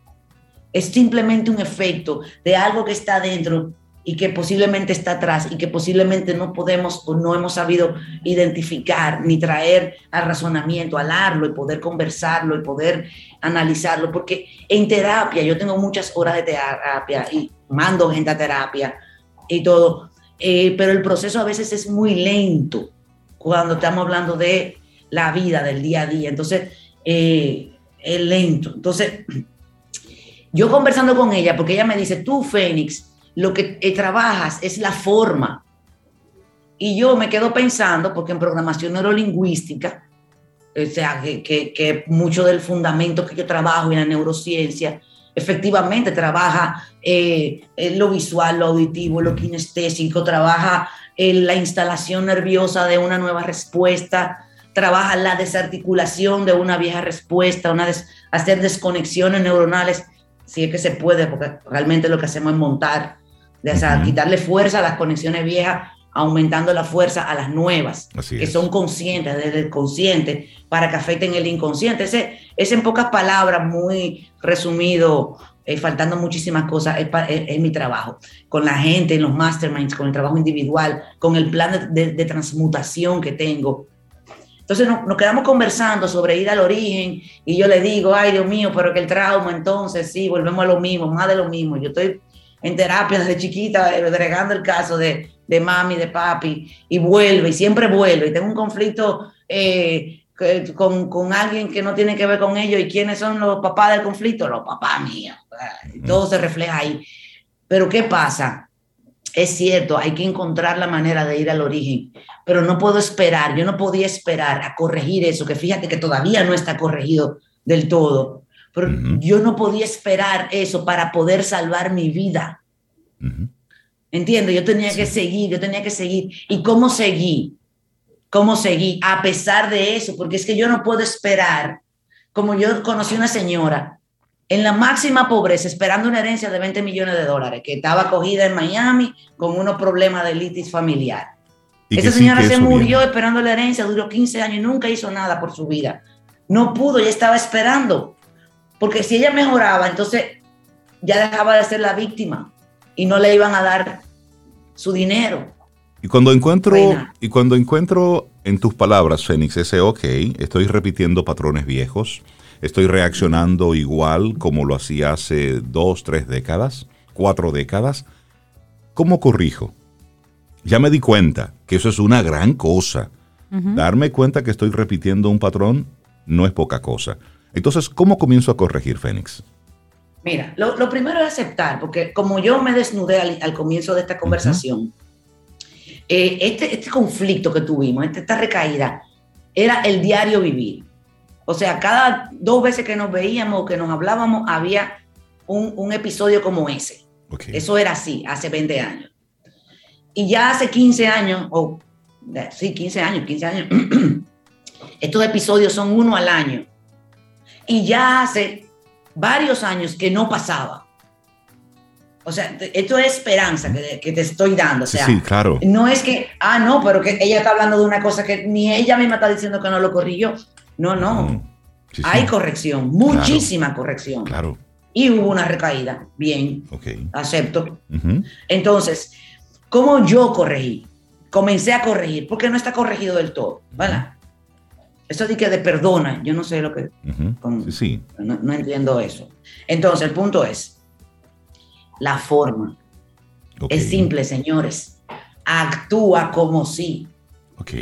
Es simplemente un efecto de algo que está dentro y que posiblemente está atrás y que posiblemente no podemos o no hemos sabido identificar ni traer al razonamiento, hablarlo y poder conversarlo y poder analizarlo, porque en terapia, yo tengo muchas horas de terapia y mando gente a terapia y todo, eh, pero el proceso a veces es muy lento cuando estamos hablando de la vida del día a día, entonces eh, es lento. Entonces, yo conversando con ella, porque ella me dice, tú, Fénix, lo que eh, trabajas es la forma. Y yo me quedo pensando, porque en programación neurolingüística, o sea, que, que, mucho del fundamento que yo trabajo en la neurociencia, efectivamente trabaja eh, lo visual, lo auditivo, lo kinestésico, trabaja en la instalación nerviosa de una nueva respuesta, trabaja la desarticulación de una vieja respuesta, una hacer desconexiones neuronales, si es que se puede, porque realmente lo que hacemos es montar de quitarle fuerza a las conexiones viejas aumentando la fuerza a las nuevas, que son conscientes, desde el consciente, para que afecten el inconsciente. Ese es en pocas palabras, muy resumido, eh, faltando muchísimas cosas, es, mi trabajo, con la gente, en los masterminds, con el trabajo individual, con el plan de, transmutación que tengo. Entonces nos, quedamos conversando sobre ir al origen y yo le digo, ay Dios mío, pero que el trauma, entonces sí, volvemos a lo mismo, más de lo mismo. Yo estoy en terapia desde chiquita, regando el caso de, de mami, de papi, y vuelve, y siempre vuelve, y tengo un conflicto eh, con, con, alguien que no tiene que ver con ellos, y quiénes son los papás del conflicto, los papás míos, todo se refleja ahí. Pero ¿qué pasa? Es cierto, hay que encontrar la manera de ir al origen, pero no puedo esperar, yo no podía esperar a corregir eso, que fíjate que todavía no está corregido del todo, pero yo no podía esperar eso para poder salvar mi vida. Entiendo, yo tenía que seguir, yo tenía que seguir. ¿Y cómo seguí? ¿Cómo seguí? A pesar de eso, porque es que yo no puedo esperar, como yo conocí una señora en la máxima pobreza, esperando una herencia de 20 millones de dólares, que estaba acogida en Miami con unos problemas de litis familiar. Esa señora se murió esperando la herencia, duró 15 años y nunca hizo nada por su vida. No pudo, ya estaba esperando. Porque si ella mejoraba, entonces ya dejaba de ser la víctima y no le iban a dar su dinero. Y cuando encuentro, y cuando encuentro en tus palabras, Fénix, ese ok, estoy repitiendo patrones viejos, estoy reaccionando igual como lo hacía hace dos, tres décadas, cuatro décadas, ¿cómo corrijo? Ya me di cuenta que eso es una gran cosa. Darme cuenta que estoy repitiendo un patrón no es poca cosa. Entonces, ¿cómo comienzo a corregir, Fénix? Mira, lo, primero es aceptar, porque como yo me desnudé al, comienzo de esta conversación, eh, este, este, conflicto que tuvimos, este, esta recaída, era el diario vivir. O sea, cada dos veces que nos veíamos o que nos hablábamos, había un, episodio como ese. Eso era así, hace 20 años. Y ya hace 15 años, o sí, 15 años, 15 años, estos episodios son uno al año. Y ya hace varios años que no pasaba. O sea, esto es esperanza que, te estoy dando. O sea, sí, claro. No es que, ah, no, pero que ella está hablando de una cosa que ni ella misma está diciendo que no lo corrigió. No, no. Mm, Hay corrección, muchísima corrección. Claro. Y hubo una recaída. Bien. Ok. Acepto. Entonces, ¿cómo yo corregí? Comencé a corregir, porque no está corregido del todo. ¿Verdad? Eso de que de perdona, yo no sé lo que... sí, No, entiendo eso. Entonces, el punto es, la forma. Es simple, señores. Actúa como si. Ok.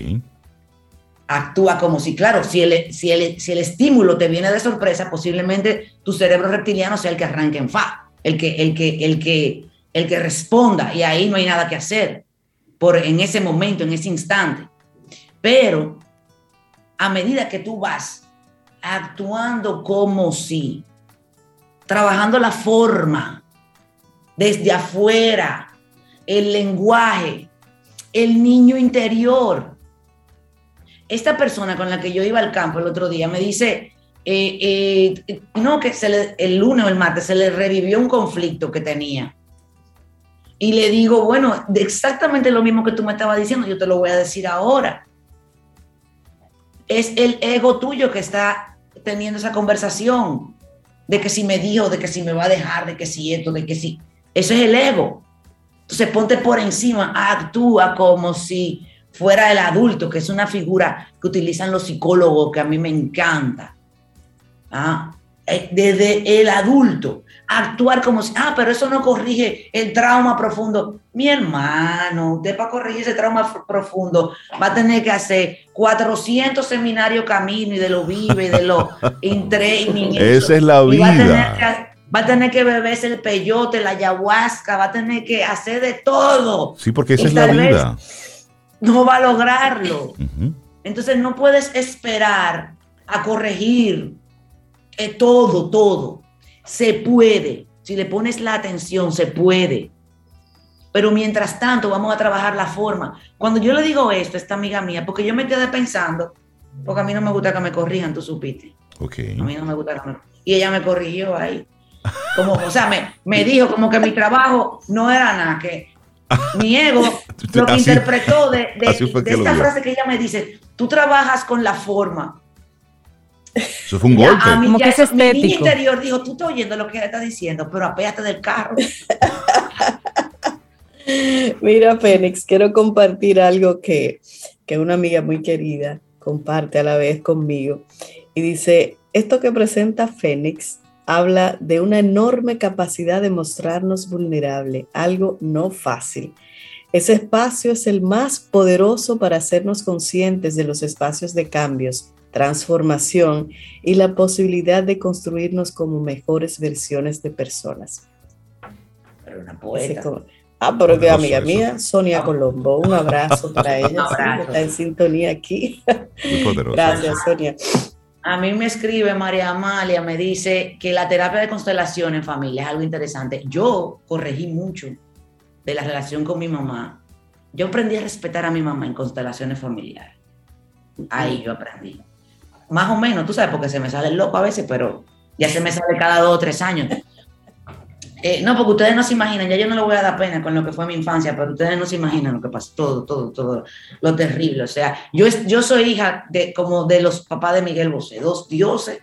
Actúa como si, claro, si el, si, el, si el estímulo te viene de sorpresa, posiblemente tu cerebro reptiliano sea el que arranque en fa, el que, el que, el que, el que responda, y ahí no hay nada que hacer por, en ese momento, en ese instante. Pero a medida que tú vas actuando como si, trabajando la forma, desde afuera, el lenguaje, el niño interior. Esta persona con la que yo iba al campo el otro día me dice, eh, eh, no, que el lunes o el martes se le revivió un conflicto que tenía. Y le digo, bueno, exactamente lo mismo que tú me estabas diciendo, yo te lo voy a decir ahora es el ego tuyo que está teniendo esa conversación de que si me dijo, de que si me va a dejar, de que si esto, de que si... Eso es el ego. Entonces ponte por encima, actúa como si fuera el adulto, que es una figura que utilizan los psicólogos, que a mí me encanta. ¿Ah? Eh, desde el adulto, actuar como si, ah, pero eso no corrige el trauma profundo. Mi hermano, usted para corregir ese trauma profundo va a tener que hacer 400 seminarios camino y de lo vive, de lo in training. Esa es la vida. Va a, tener que, beberse el peyote, la ayahuasca, va a tener que hacer de todo. Sí, porque esa es la vida. No va a lograrlo. Entonces no puedes esperar a corregir eh, todo, todo. Se puede. Si le pones la atención, se puede. Pero mientras tanto, vamos a trabajar la forma. Cuando yo le digo esto a esta amiga mía, porque yo me quedé pensando, porque a mí no me gusta que me corrijan, tú supiste. Okay. A mí no me gusta que me Y ella me corrigió ahí. Como, o sea, me, me dijo como que mi trabajo no era nada, que Mi ego lo que interpretó de, esta frase que ella me dice, tú trabajas con la forma. Eso fue un golpe. A mí, ya, que mi interior dijo, tú estás oyendo lo que ella está diciendo, pero apéate del carro. Mira, Fénix, quiero compartir algo que, que una amiga muy querida comparte a la vez conmigo. Y dice, esto que presenta Fénix habla de una enorme capacidad de mostrarnos vulnerable, algo no fácil. Ese espacio es el más poderoso para hacernos conscientes de los espacios de cambios, transformación y la posibilidad de construirnos como mejores versiones de personas. Pero una poeta. Ah, pero que amiga mía, Sonia Colombo, un abrazo para ella, está en sintonía aquí. Gracias, Sonia. A mí me escribe María Amalia, me dice que la terapia de constelación en familia es algo interesante. Yo corregí mucho de la relación con mi mamá. Yo aprendí a respetar a mi mamá en constelaciones familiares. Ahí yo aprendí. Más o menos, tú sabes, porque se me sale el loco a veces, pero ya se me sale cada dos o tres años. Eh, no, porque ustedes no se imaginan, ya yo no le voy a dar pena con lo que fue mi infancia, pero ustedes no se imaginan lo que pasó, todo, todo, todo, lo terrible. O sea, yo, yo soy hija de como de los papás de Miguel Bosé, dos dioses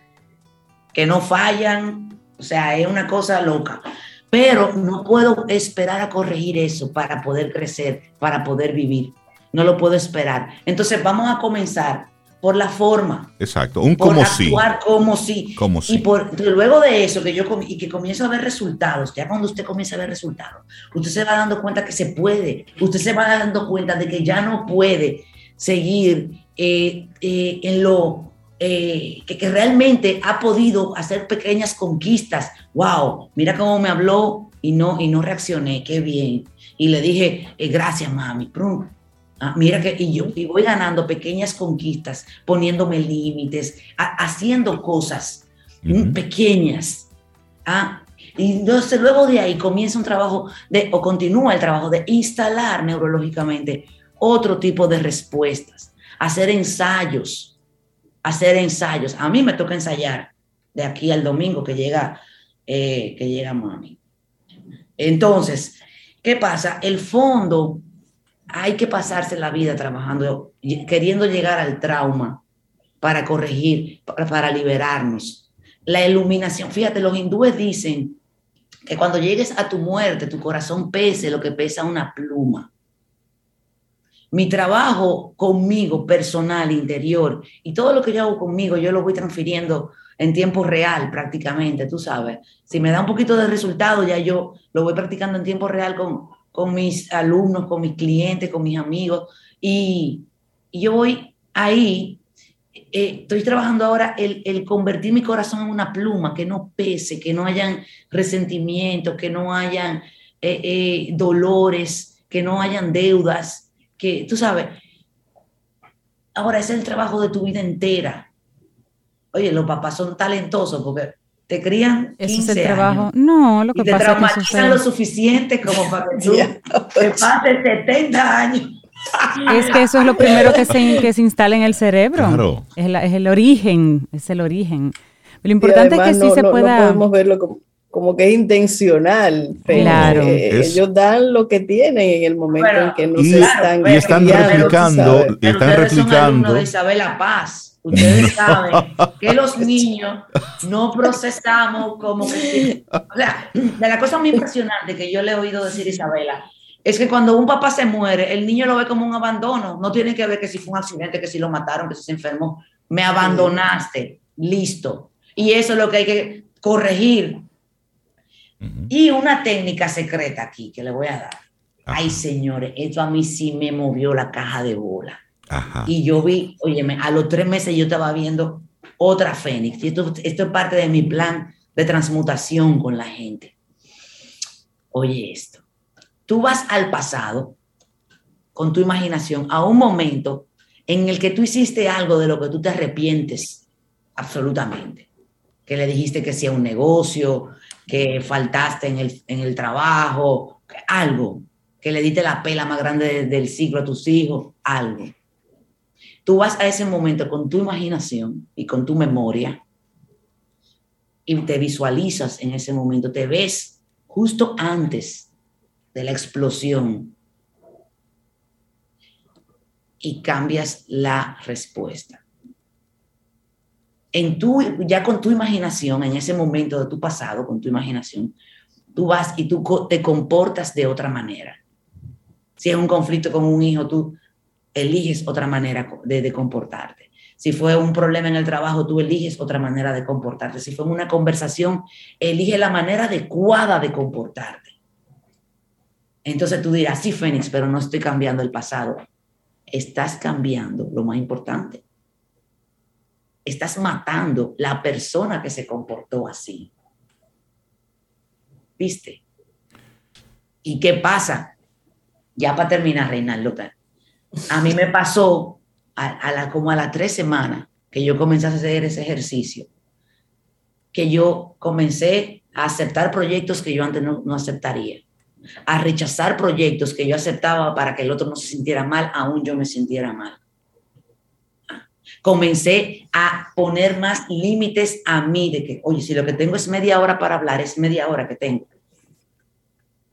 que no fallan, o sea, es una cosa loca. Pero no puedo esperar a corregir eso para poder crecer, para poder vivir. No lo puedo esperar. Entonces vamos a comenzar por la forma. Exacto, un como actuar como si. Como Y por, luego de eso, que yo y que comienzo a ver resultados, ya cuando usted comienza a ver resultados, usted se va dando cuenta que se puede, usted se va dando cuenta de que ya no puede seguir eh, eh, en lo eh, que, que, realmente ha podido hacer pequeñas conquistas. ¡Wow! Mira cómo me habló y no, y no reaccioné, qué bien. Y le dije, gracias, mami. Ah, mira que y yo y voy ganando pequeñas conquistas, poniéndome límites, haciendo cosas pequeñas. ¿ah? Y entonces luego de ahí comienza un trabajo de, o continúa el trabajo de instalar neurológicamente otro tipo de respuestas, hacer ensayos, hacer ensayos. A mí me toca ensayar de aquí al domingo que llega, eh, que llega mami. Entonces, ¿qué pasa? El fondo hay que pasarse la vida trabajando, queriendo llegar al trauma para corregir, para, liberarnos. La iluminación, fíjate, los hindúes dicen que cuando llegues a tu muerte, tu corazón pese lo que pesa una pluma. Mi trabajo conmigo, personal, interior, y todo lo que yo hago conmigo, yo lo voy transfiriendo en tiempo real prácticamente, tú sabes. Si me da un poquito de resultado, ya yo lo voy practicando en tiempo real con, con mis alumnos, con mis clientes, con mis amigos. Y, yo voy ahí, eh, estoy trabajando ahora el, convertir mi corazón en una pluma, que no pese, que no hayan resentimientos, que no hayan eh, eh, dolores, que no hayan deudas, que tú sabes. Ahora es el trabajo de tu vida entera. Oye, los papás son talentosos porque te crían 15 es el trabajo. No, lo que y te pasa traumatizan lo suficiente como para que tú te pases 70 años. Es que eso es lo primero que se, que se instala en el cerebro. Claro. Es, es el origen, es el origen. Lo importante es que sí se pueda... No podemos verlo como, como que es intencional. claro. ellos dan lo que tienen en el momento en que no se están... Y están replicando, y están replicando... Son de Isabela Paz Ustedes saben que los niños no procesamos como que... O sea, de la cosa muy impresionante que yo le he oído decir a Isabela, es que cuando un papá se muere, el niño lo ve como un abandono. No tiene que ver que si fue un accidente, que si lo mataron, que si se enfermó. Me abandonaste, listo. Y eso es lo que hay que corregir. Y una técnica secreta aquí que le voy a dar. Ay, señores, esto a mí sí me movió la caja de bola. Y yo vi, óyeme, a los tres meses yo estaba viendo otra Fénix. Y esto, esto es parte de mi plan de transmutación con la gente. Oye esto, tú vas al pasado con tu imaginación a un momento en el que tú hiciste algo de lo que tú te arrepientes absolutamente. Que le dijiste que sea un negocio, que faltaste en el, en el trabajo, algo, que le diste la pela más grande del siglo a tus hijos, algo. Tú vas a ese momento con tu imaginación y con tu memoria y te visualizas en ese momento, te ves justo antes de la explosión y cambias la respuesta. En tu, ya con tu imaginación, en ese momento de tu pasado, con tu imaginación, tú vas y tú te comportas de otra manera. Si es un conflicto con un hijo, tú eliges otra manera de, comportarte. Si fue un problema en el trabajo, tú eliges otra manera de comportarte. Si fue una conversación, elige la manera adecuada de comportarte. Entonces tú dirás, sí, Fénix, pero no estoy cambiando el pasado. Estás cambiando lo más importante. Estás matando la persona que se comportó así. ¿Viste? ¿Y qué pasa? Ya para terminar, Reinaldo, a mí me pasó a, la, como a las tres semanas que yo comencé a hacer ese ejercicio, que yo comencé a aceptar proyectos que yo antes no, no aceptaría, a rechazar proyectos que yo aceptaba para que el otro no se sintiera mal, aún yo me sintiera mal. Comencé a poner más límites a mí de que, oye, si lo que tengo es media hora para hablar, es media hora que tengo.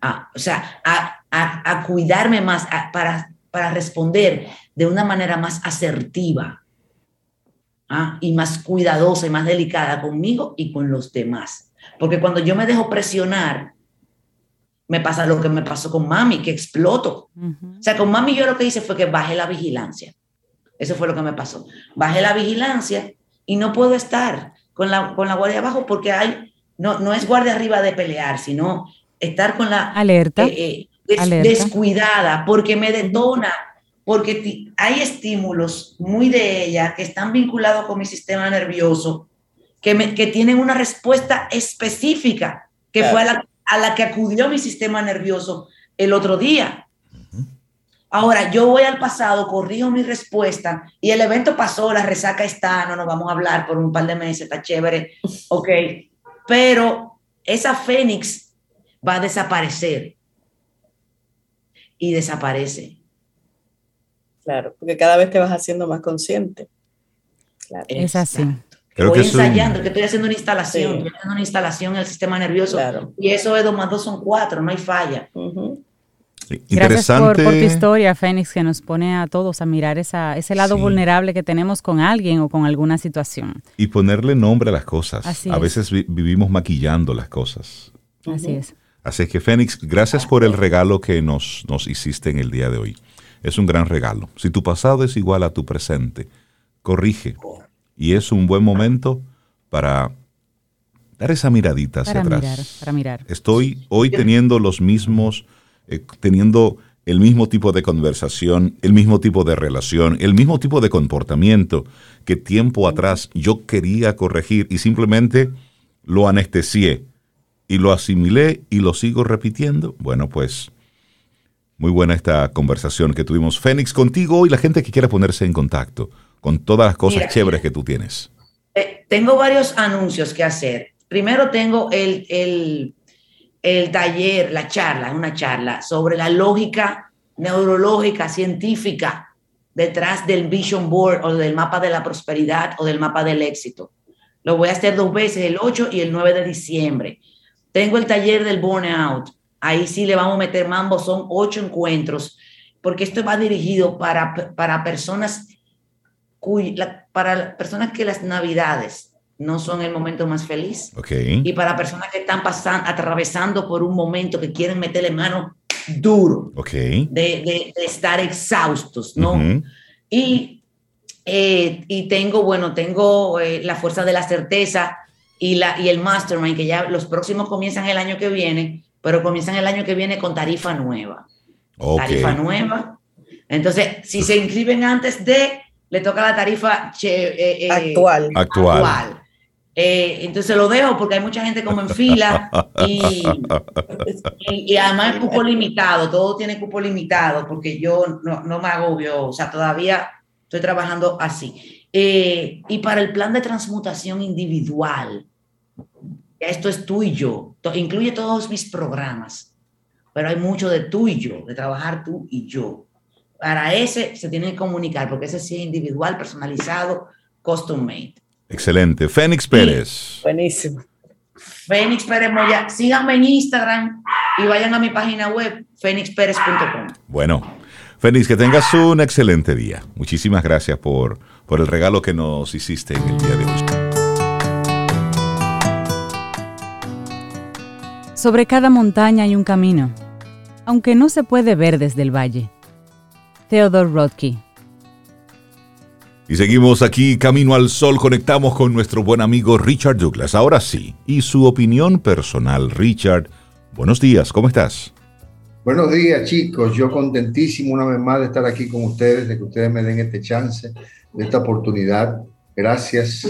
Ah, o sea, a, a, cuidarme más, para para responder de una manera más asertiva ¿ah? y más cuidadosa y más delicada conmigo y con los demás. Porque cuando yo me dejo presionar, me pasa lo que me pasó con mami, que exploto. O sea, con mami yo lo que hice fue que bajé la vigilancia. Eso fue lo que me pasó. Bajé la vigilancia y no puedo estar con la, con la guardia abajo porque hay, no, no es guardia arriba de pelear, sino estar con la... Alerta. Eh, eh, descuidada, porque me detona, porque hay estímulos muy de ella que están vinculados con mi sistema nervioso, que, me, que tienen una respuesta específica, que fue a la, a la que acudió mi sistema nervioso el otro día. Ahora, yo voy al pasado, corrijo mi respuesta y el evento pasó, la resaca está, no nos vamos a hablar por un par de meses, está chévere, ok, pero esa fénix va a desaparecer y desaparece. Claro, porque cada vez te vas haciendo más consciente. Es así. Creo Voy ensayando, que estoy haciendo una instalación, estoy haciendo una instalación en el sistema nervioso. Y eso es dos más dos son cuatro, no hay falla. Gracias por, tu historia, Fénix, que nos pone a todos a mirar esa, ese lado vulnerable que tenemos con alguien o con alguna situación. Y ponerle nombre a las cosas. a veces vivimos maquillando las cosas. Así es. Así que Fénix, gracias por el regalo que nos, nos hiciste en el día de hoy. Es un gran regalo. Si tu pasado es igual a tu presente, corrige. Y es un buen momento para dar esa miradita hacia para atrás. Mirar, para mirar. Estoy hoy teniendo los mismos, eh, teniendo el mismo tipo de conversación, el mismo tipo de relación, el mismo tipo de comportamiento que tiempo atrás yo quería corregir y simplemente lo anestesié y lo asimilé y lo sigo repitiendo, bueno, pues muy buena esta conversación que tuvimos, Fénix, contigo y la gente que quiera ponerse en contacto con todas las cosas chéveres que tú tienes. Eh, tengo varios anuncios que hacer. Primero tengo el, el, el taller, la charla, una charla sobre la lógica neurológica, científica detrás del Vision Board o del mapa de la prosperidad o del mapa del éxito. Lo voy a hacer dos veces, el 8 y el 9 de diciembre. Tengo el taller del burnout. Ahí sí le vamos a meter mambo, son ocho encuentros, porque esto va dirigido para, para personas para personas que las navidades no son el momento más feliz. Y para personas que están pasando, atravesando por un momento que quieren meterle mano duro. Okay. De, estar exhaustos, ¿no? y, eh, y tengo, bueno, tengo eh, la fuerza de la certeza y, la, y el Mastermind, que ya los próximos comienzan el año que viene, pero comienzan el año que viene con tarifa nueva. Tarifa nueva. Entonces, si se inscriben antes de, le toca la tarifa eh, eh, actual. Actual. Eh, entonces lo dejo porque hay mucha gente como en fila y, y, además es cupo limitado, todo tiene cupo limitado porque yo no, no me agobio, o sea, todavía estoy trabajando así. y para el plan de transmutación individual, esto es tú y yo, incluye todos mis programas, pero hay mucho de tú y yo, de trabajar tú y yo. Para ese se tiene que comunicar, porque ese sí es individual, personalizado, custom made. Excelente. Fénix Pérez. buenísimo. Fénix Pérez Moya. Síganme en Instagram y vayan a mi página web, fenixperez.com. Bueno, Fénix, que tengas un excelente día. Muchísimas gracias por, por el regalo que nos hiciste en el día de hoy. Sobre cada montaña hay un camino, aunque no se puede ver desde el valle. Theodore Rodke. Y seguimos aquí, Camino al Sol, conectamos con nuestro buen amigo Richard Douglas. Ahora sí, y su opinión personal, Richard. Buenos días, ¿cómo estás? Buenos días, chicos. Yo contentísimo una vez más de estar aquí con ustedes, de que ustedes me den este chance, de esta oportunidad. Gracias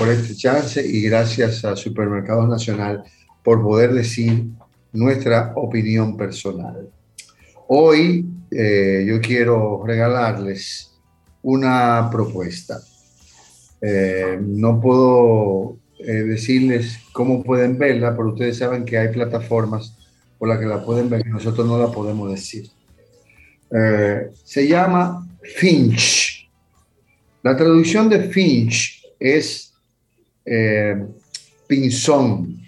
por este chance y gracias a Supermercados Nacional por poder decir nuestra opinión personal. Hoy eh, yo quiero regalarles una propuesta. Eh, no puedo eh, decirles cómo pueden verla, pero ustedes saben que hay plataformas por las que la pueden ver y nosotros no la podemos decir. Se llama Finch. La traducción de Finch es pinzón,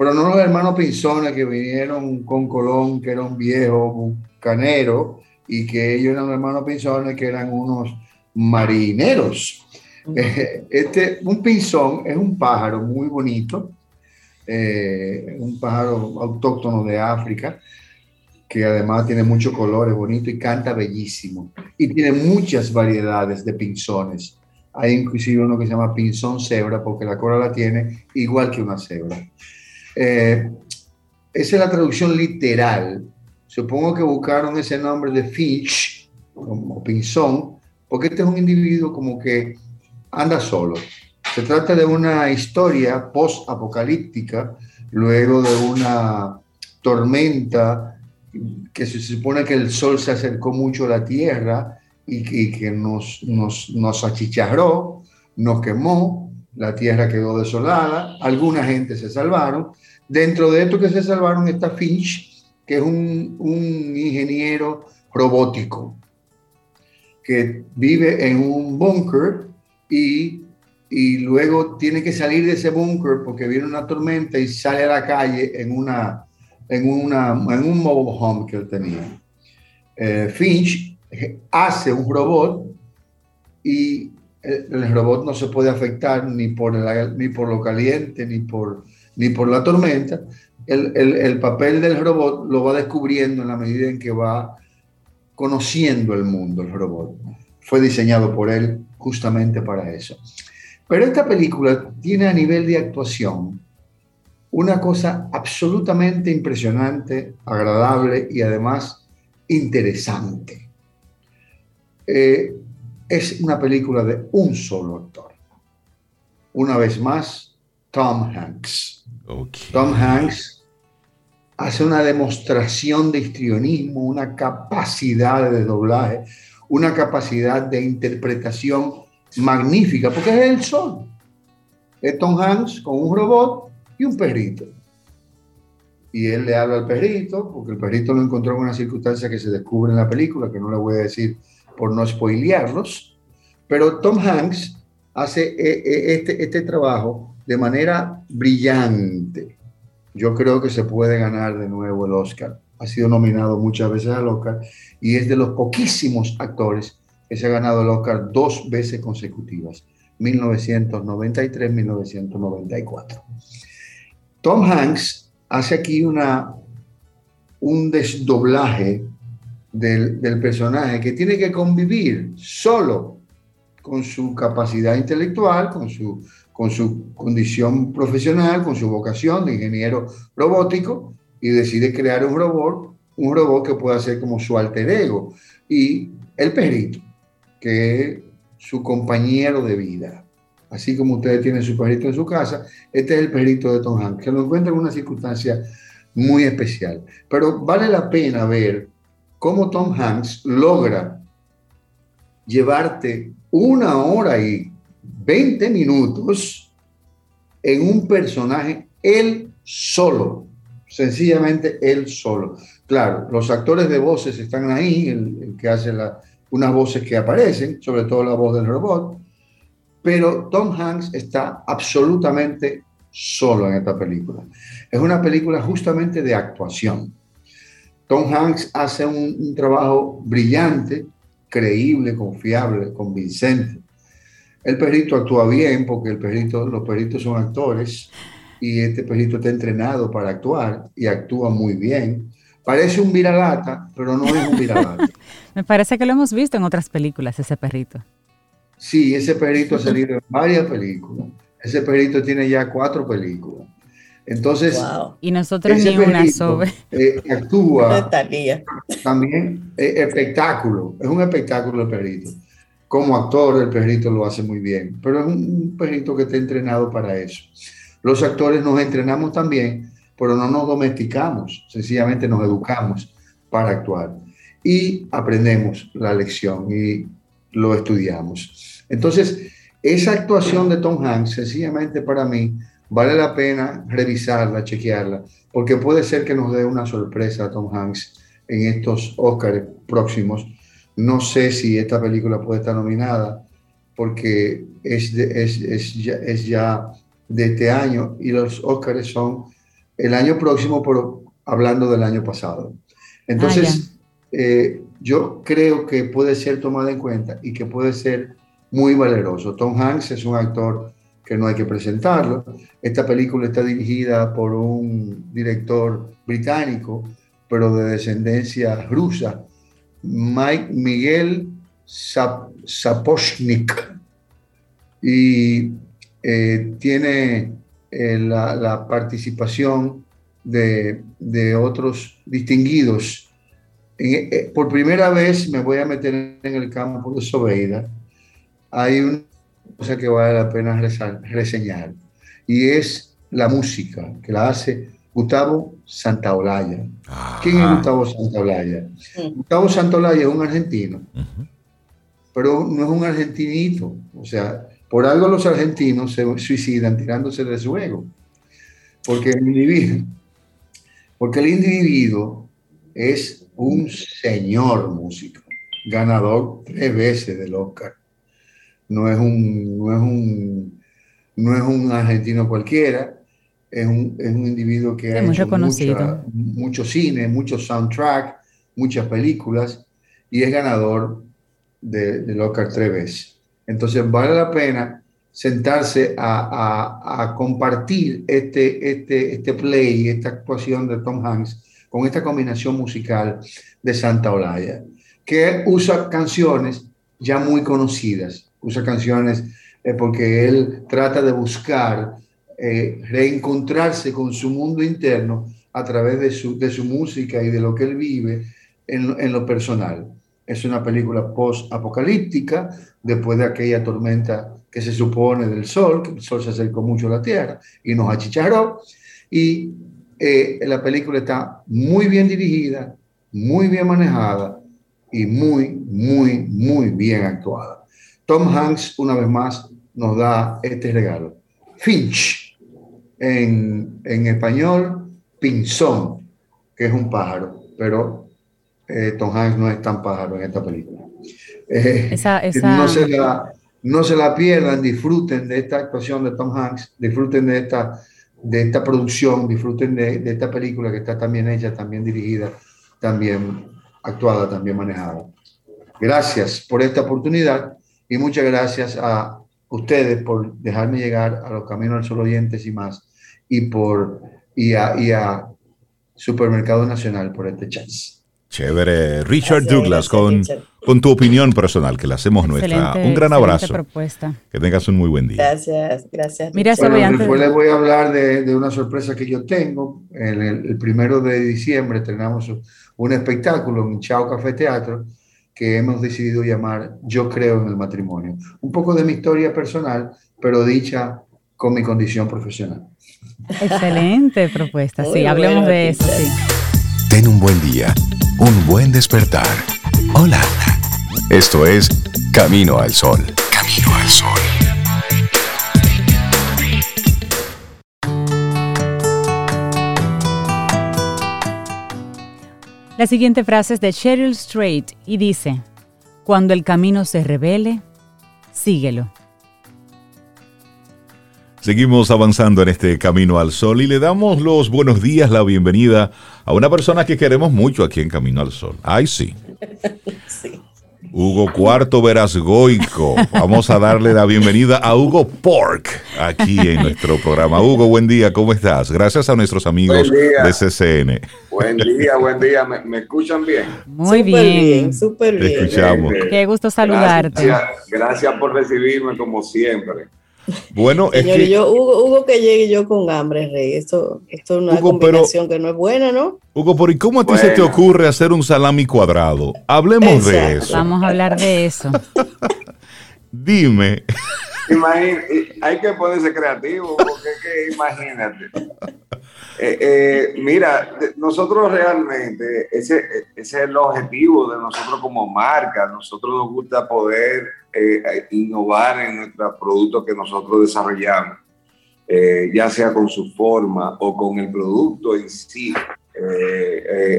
pero no los hermanos Pinzones que vinieron con Colón, que era un viejo bucanero, y que ellos eran hermanos pinzones, que eran unos marineros. Este, un pinzón es un pájaro muy bonito, eh, un pájaro autóctono de África, que además tiene muchos colores, bonito y canta bellísimo. Y tiene muchas variedades de pinzones. Hay inclusive uno que se llama pinzón cebra, porque la cola la tiene igual que una cebra. Eh, esa es la traducción literal Supongo que buscaron ese nombre de Finch, como Pinzón, porque este es un individuo como que anda solo. Se trata de una historia post-apocalíptica, luego de una tormenta que se supone que el sol se acercó mucho a la tierra y que, nos, nos, nos achicharró, nos quemó, la tierra quedó desolada, alguna gente se salvaron. Dentro de esto que se salvaron está Finch, que es un, ingeniero robótico que vive en un búnker y, y, luego tiene que salir de ese búnker porque viene una tormenta y sale a la calle en, una, en, una, en un mobile home que él tenía. Eh, Finch hace un robot y el, robot no se puede afectar ni por, ni por lo caliente ni por, ni por la tormenta, el, papel del robot lo va descubriendo en la medida en que va conociendo el mundo, el robot. Fue diseñado por él justamente para eso. Pero esta película tiene a nivel de actuación una cosa absolutamente impresionante, agradable y además interesante. Eh, es una película de un solo actor. Una vez más, Tom Hanks. Tom Hanks hace una demostración de histrionismo, una capacidad de doblaje, una capacidad de interpretación magnífica, porque es el sol. Es Tom Hanks con un robot y un perrito. Y él le habla al perrito, porque el perrito lo encontró en una circunstancia que se descubre en la película, que no le voy a decir por no spoilearlos. Pero Tom Hanks hace eh, eh, este, este trabajo de manera brillante yo creo que se puede ganar de nuevo el Oscar. Ha sido nominado muchas veces al Oscar y es de los poquísimos actores que se ha ganado el Oscar dos veces consecutivas, 1993-1994. Tom Hanks hace aquí una, un desdoblaje del, personaje que tiene que convivir solo con su capacidad intelectual, con su con su condición profesional, con su vocación de ingeniero robótico y decide crear un robot, un robot que pueda ser como su alter ego y el perrito, que es su compañero de vida. Así como ustedes tienen su perrito en su casa, este es el perrito de Tom Hanks, que lo encuentra en una circunstancia muy especial. Pero vale la pena ver cómo Tom Hanks logra llevarte una hora y 20 minutos en un personaje él solo, sencillamente él solo. Claro, los actores de voces están ahí, el, que hace unas voces que aparecen, sobre todo la voz del robot, pero Tom Hanks está absolutamente solo en esta película. Es una película justamente de actuación. Tom Hanks hace un, trabajo brillante, creíble, confiable, convincente. El perrito actúa bien porque el perrito, los perritos son actores y este perrito está entrenado para actuar y actúa muy bien. Parece un viralata, pero no es un viralata. Me parece que lo hemos visto en otras películas, ese perrito. Sí, ese perrito ha salido en varias películas. Ese perrito tiene ya cuatro películas. Entonces, y nosotros ni una sobre. Eh, actúa también eh, espectáculo, es un espectáculo el perrito. Como actor, el perrito lo hace muy bien, pero es un perrito que está entrenado para eso. Los actores nos entrenamos también, pero no nos domesticamos, sencillamente nos educamos para actuar y aprendemos la lección y lo estudiamos. Entonces, esa actuación de Tom Hanks, sencillamente para mí, vale la pena revisarla, chequearla, porque puede ser que nos dé una sorpresa a Tom Hanks en estos Oscars próximos. No sé si esta película puede estar nominada, porque es, es, es, ya, es, ya, de este año y los Oscars son el año próximo, pero hablando del año pasado. Entonces, ah, eh, yo creo que puede ser tomada en cuenta y que puede ser muy valeroso. Tom Hanks es un actor que no hay que presentarlo. Esta película está dirigida por un director británico, pero de descendencia rusa, Mike Miguel Sapochnik. Y eh, tiene eh, la, participación de, otros distinguidos eh, por primera vez me voy a meter en el campo de Sobeida. Hay una cosa que vale la pena reseñar y es la música que la hace Gustavo Santaolalla. ¿Quién es Gustavo Santaolalla? Gustavo Santaolalla es un argentino, pero no es un argentinito. O sea, por algo los argentinos se suicidan tirándose de su ego. Porque el individuo, porque el individuo es un señor músico, ganador tres veces del Oscar. No es un, no es un, no es un argentino cualquiera, es un, es un individuo que ha hecho mucho cine, muchos soundtrack, muchas películas y es ganador de, del Oscar tres veces. Entonces vale la pena sentarse a, a, a, compartir este, este, este play, esta actuación de Tom Hanks con esta combinación musical de Santa Olaya, que usa canciones ya muy conocidas, usa canciones eh, porque él trata de buscar eh, reencontrarse con su mundo interno a través de su, de su música y de lo que él vive en, en lo personal. Es una película post-apocalíptica, después de aquella tormenta que se supone del sol, que el sol se acercó mucho a la Tierra y nos achicharró, y eh, la película está muy bien dirigida, muy bien manejada y muy, muy, muy bien actuada. Tom Hanks, una vez más, nos da este regalo. Finch, en, en español, pinzón, que es un pájaro, pero eh, Tom Hanks no es tan pájaro en esta película. Eh, no, se la, no se la pierdan, disfruten de esta actuación de Tom Hanks, disfruten de esta de esta producción, disfruten de, esta película que está también hecha, también dirigida, también actuada, también manejada. Gracias por esta oportunidad y muchas gracias a ustedes por dejarme llegar a los caminos del sol oyentes y más y por y a, y a Supermercado Nacional por este chance. Chévere. Richard Douglas, con, con tu opinión personal, que la hacemos nuestra. Un gran abrazo. Propuesta. Que tengas un muy buen día. Gracias, gracias. Mira, bueno, después les voy a hablar de, de, una sorpresa que yo tengo. El, el, primero de diciembre tenemos un espectáculo en Chao Café Teatro que hemos decidido llamar Yo creo en el matrimonio. Un poco de mi historia personal, pero dicha con mi condición profesional. Excelente propuesta. Sí, hablemos de eso. Sí. Ten un buen día un buen despertar. Hola. Esto es Camino al Sol. Camino al Sol. La siguiente frase es de Cheryl Strait y dice, Cuando el camino se revele, síguelo. Seguimos avanzando en este camino al sol y le damos los buenos días, la bienvenida a una persona que queremos mucho aquí en Camino al Sol. Ay, sí. sí. Hugo Cuarto Verasgoico. Vamos a darle la bienvenida a Hugo Pork aquí en nuestro programa. Hugo, buen día, ¿cómo estás? Gracias a nuestros amigos de CCN. Buen día, buen día. ¿Me, escuchan bien? Muy bien, súper bien. Te escuchamos. Qué gusto saludarte. gracias por recibirme como siempre. Bueno, es que... yo, Hugo, que llegue yo con hambre, Rey. Esto, esto es una combinación que no es buena, ¿no? Hugo, ¿por y cómo a ti se te ocurre hacer un salami cuadrado? Hablemos de eso. Vamos a hablar de eso. Dime. Hay que ponerse creativo, porque que, imagínate. Eh, eh, mira, nosotros realmente, ese, ese, es el objetivo de nosotros como marca. Nosotros nos gusta poder eh, innovar en nuestros productos que nosotros desarrollamos, ya sea con su forma o con el producto en sí,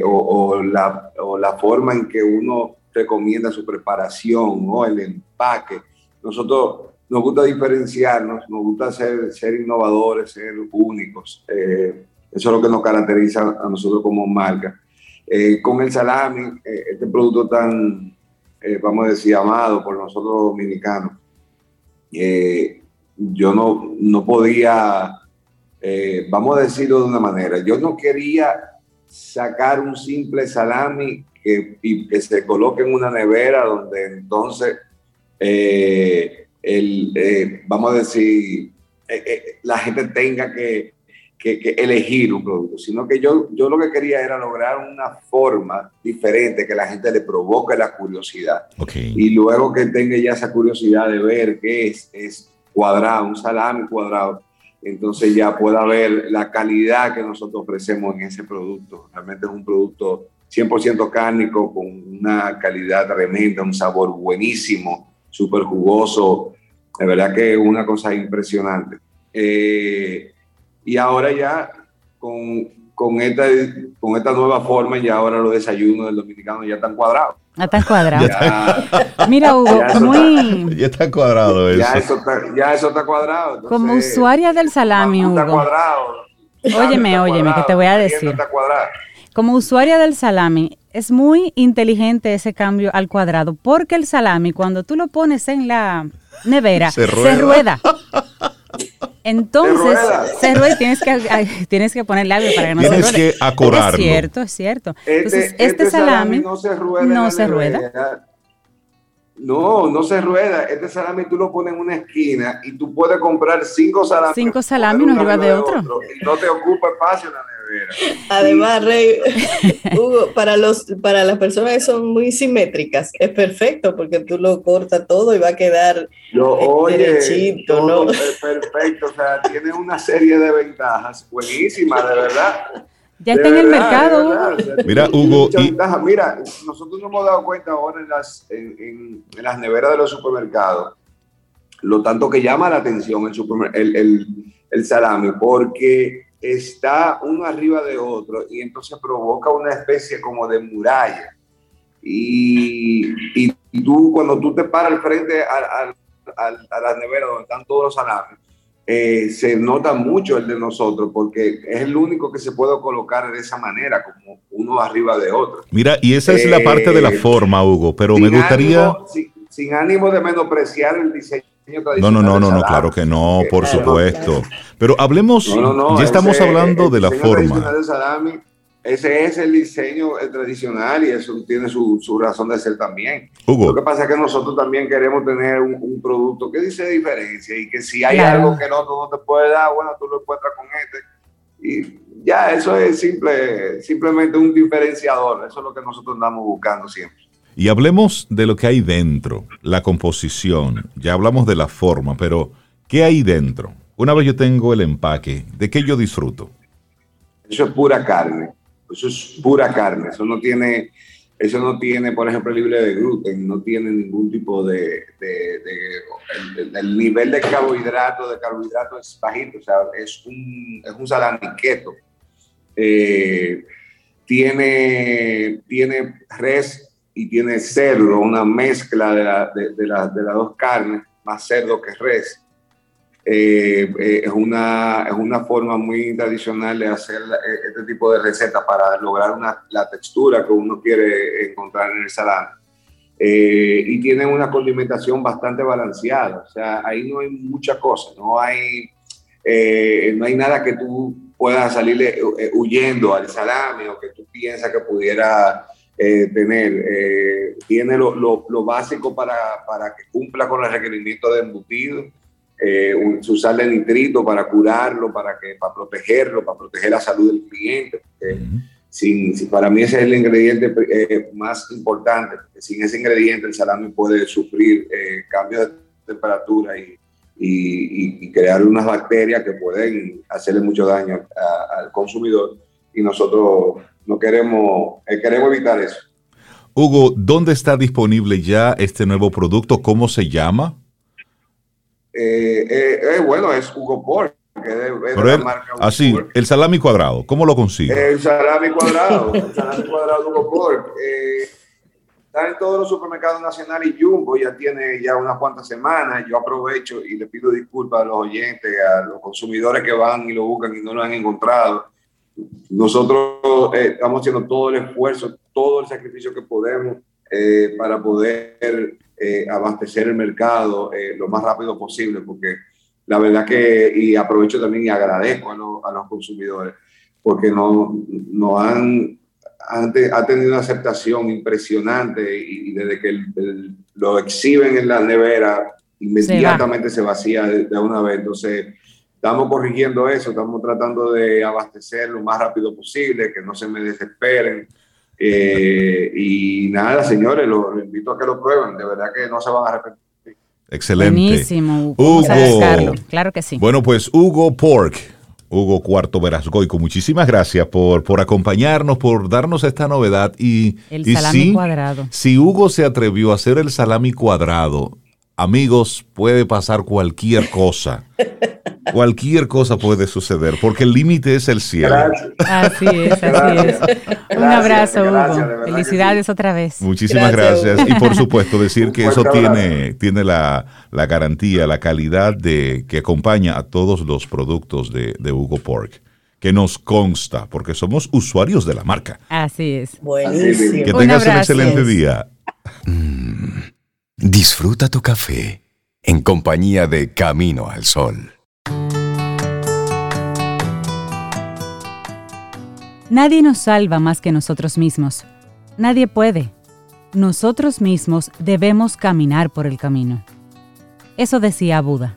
o, la, o la forma en que uno recomienda su preparación o el empaque. Nosotros nos gusta diferenciarnos, nos gusta ser, ser innovadores, ser únicos. Eso es lo que nos caracteriza a nosotros como marca. Eh, con el salami, eh, este producto tan, eh, vamos a decir, amado por nosotros dominicanos, yo no, no podía, vamos a decirlo de una manera, yo no quería sacar un simple salami que, que se coloque en una nevera donde entonces, el, vamos a decir, la gente tenga que que, elegir un producto, sino que yo, yo lo que quería era lograr una forma diferente que la gente le provoque la curiosidad. Y luego que tenga ya esa curiosidad de ver qué es, es cuadrado, un salami cuadrado, entonces ya pueda ver la calidad que nosotros ofrecemos en ese producto. Realmente es un producto 100% cárnico con una calidad tremenda, un sabor buenísimo, súper jugoso. De verdad que es una cosa impresionante. Eh, y ahora ya con, con, esta, con esta nueva forma, ya ahora los desayunos del dominicano ya están cuadrados. Ya están cuadrados. Mira, Hugo, ya muy... ya está cuadrado eso. Ya eso está, ya eso está cuadrado. Como usuaria del salami, Hugo. Está cuadrado. Óyeme, óyeme, que te voy a decir. Como usuaria del salami, es muy inteligente ese cambio al cuadrado, porque el salami, cuando tú lo pones en la nevera, Se rueda. Entonces, se rueda, tienes que, tienes que ponerle algo para que no se ruede. Tienes que. Es cierto, es cierto. Este, Entonces, este, este salami, no se rueda. No se rueda. No, no se rueda. Este salami tú lo pones en una esquina y tú puedes comprar cinco salamis. Cinco salamis uno arriba de otro. y no te ocupa espacio en la Además, Rey, Hugo, para, los, para las personas que son muy simétricas, es perfecto porque tú lo cortas todo y va a quedar Yo, oye, derechito, ¿no? perfecto, o sea, tiene una serie de ventajas buenísimas, de verdad. Ya está en el mercado. Mira, Hugo. Mira, nosotros nos hemos dado cuenta ahora en las, en, las neveras de los supermercados, lo tanto que llama la atención el, el, el, el salami, porque está uno arriba de otro y entonces provoca una especie como de muralla. Y, y, tú, cuando tú te paras al frente a, la nevera donde están todos los salames, eh, se nota mucho el de nosotros porque es el único que se puede colocar de esa manera, como uno arriba de otro. Mira, y esa es la parte de la eh, forma, Hugo, pero me gustaría... sin ánimo de menospreciar el diseño no, no, no, no, no, claro que no, por supuesto. Pero hablemos, ya estamos hablando de la forma. ese es el diseño tradicional y eso tiene su, su, razón de ser también. Lo que pasa es que nosotros también queremos tener un, producto que dice diferencia y que si hay algo que no, no te puede dar, bueno, tú lo encuentras con este. Y ya, eso es simple, simplemente un diferenciador. Eso es lo que nosotros andamos buscando siempre. Y hablemos de lo que hay dentro, la composición. Ya hablamos de la forma, pero ¿qué hay dentro? Una vez yo tengo el empaque, ¿de qué yo disfruto? Eso es pura carne. Eso es pura carne. Eso no tiene, eso no tiene, por ejemplo, libre de gluten, no tiene ningún tipo de, el, nivel de carbohidrato, de carbohidrato es bajito, o sea, es un, es un salamiqueto. Eh, tiene, tiene res y tiene cerdo, una mezcla de, la, de, las dos carnes, más cerdo que res. eh, eh, es, una, es una forma muy tradicional de hacer eh, este tipo de recetas para lograr una, la textura que uno quiere encontrar en el salami. y tiene una condimentación bastante balanceada, o sea, ahí no hay mucha cosa, no hay, no hay nada que tú puedas salirle huyendo al salami o que tú piensas que pudiera tener. tiene lo, lo, lo básico para, para, que cumpla con el requerimiento de embutido eh, su sal de nitrito para curarlo, para, que, para protegerlo, para proteger la salud del cliente. sin, para mí ese es el ingrediente eh, más importante, sin ese ingrediente el salami puede sufrir eh, cambios de temperatura y, y, crear unas bacterias que pueden hacerle mucho daño al consumidor y nosotros no queremos, eh, queremos evitar eso. Hugo, ¿dónde está disponible ya este nuevo producto? ¿Cómo se llama? Eh, eh, eh, bueno, es Hugo Pork. así, el salami cuadrado, ¿cómo lo consigue? El salami cuadrado, el salami cuadrado Hugo Pork. está en todos los supermercados nacionales y Jumbo ya tiene ya unas cuantas semanas. Yo aprovecho y le pido disculpas a los oyentes, a los consumidores que van y lo buscan y no lo han encontrado. Nosotros estamos haciendo todo el esfuerzo, todo el sacrificio que podemos para poder eh, abastecer el mercado eh, lo más rápido posible, porque la verdad que, y aprovecho también y agradezco a, a los consumidores, porque no, no han, han ha tenido una aceptación impresionante y, desde que lo exhiben en la nevera, inmediatamente se, vacía de, de, una vez. Entonces, estamos corrigiendo eso, estamos tratando de abastecer lo más rápido posible, que no se me desesperen. Eh, y nada, señores, los lo invito a que lo prueben, de verdad que no se van a arrepentir. Excelente. Buenísimo, Hugo. Claro que sí. Bueno, pues Hugo Pork, Hugo Cuarto Verasgoico, muchísimas gracias por, por acompañarnos, por darnos esta novedad. Y, el salami cuadrado. Si Hugo se atrevió a hacer el salami cuadrado, amigos, puede pasar cualquier cosa. cualquier cosa puede suceder, porque el límite es el cielo. Así es, así es. Un abrazo, Hugo. Felicidades otra vez. Muchísimas gracias. Y por supuesto, decir que eso tiene, tiene la, garantía, la calidad de que acompaña a todos los productos de, Hugo Pork que nos consta, porque somos usuarios de la marca. Así es. Buenísimo. Que tengas un, excelente día. Mm. Disfruta tu café en compañía de Camino al Sol. Nadie nos salva más que nosotros mismos. Nadie puede. Nosotros mismos debemos caminar por el camino. Eso decía Buda.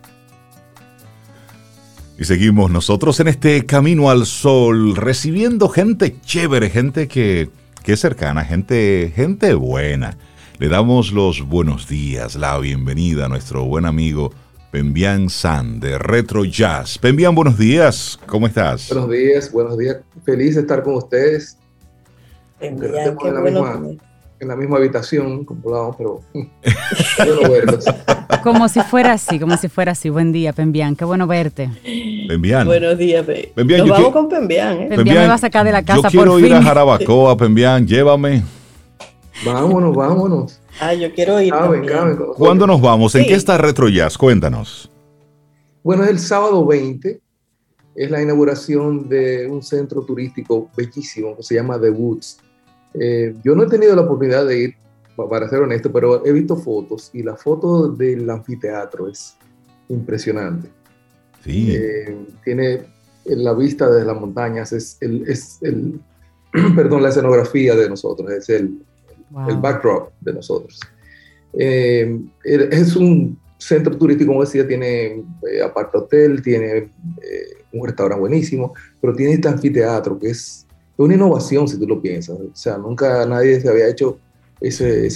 Y seguimos nosotros en este camino al sol, recibiendo gente chévere, gente que, que es cercana, gente, gente buena. Le damos los buenos días, la bienvenida a nuestro buen amigo Pembian San de Retro Jazz. Pembian, buenos días, ¿cómo estás? Buenos días, buenos días. Feliz de estar con ustedes. en, la misma, en la misma habitación, como hablábamos, pero bueno verlos. Como si fuera así, como si fuera así. Buen día, Pembian, qué bueno verte. Pembian. Buenos días, Pembian. Nos vamos con Pembian. ¿eh? Pembian me va a sacar de la casa Yo quiero ir a Jarabacoa, Pembian, llévame. Vámonos, vámonos. Ah, yo quiero ir. ¿Cuándo nos vamos? ¿En qué está Retro Jazz? Cuéntanos. Bueno, es el sábado 20. Es la inauguración de un centro turístico bellísimo que se llama The Woods. Eh, yo no he tenido la oportunidad de ir, para ser honesto, pero he visto fotos y la foto del anfiteatro es impresionante. Sí. Eh, tiene la vista desde las montañas, es el, es el perdón, la escenografía de nosotros, es el, el backdrop de nosotros. Eh, es un centro turístico, como decía, tiene eh, aparte hotel, tiene eh, un restaurante buenísimo, pero tiene este anfiteatro que es una innovación si tú lo piensas. O sea, nunca nadie se había hecho ese,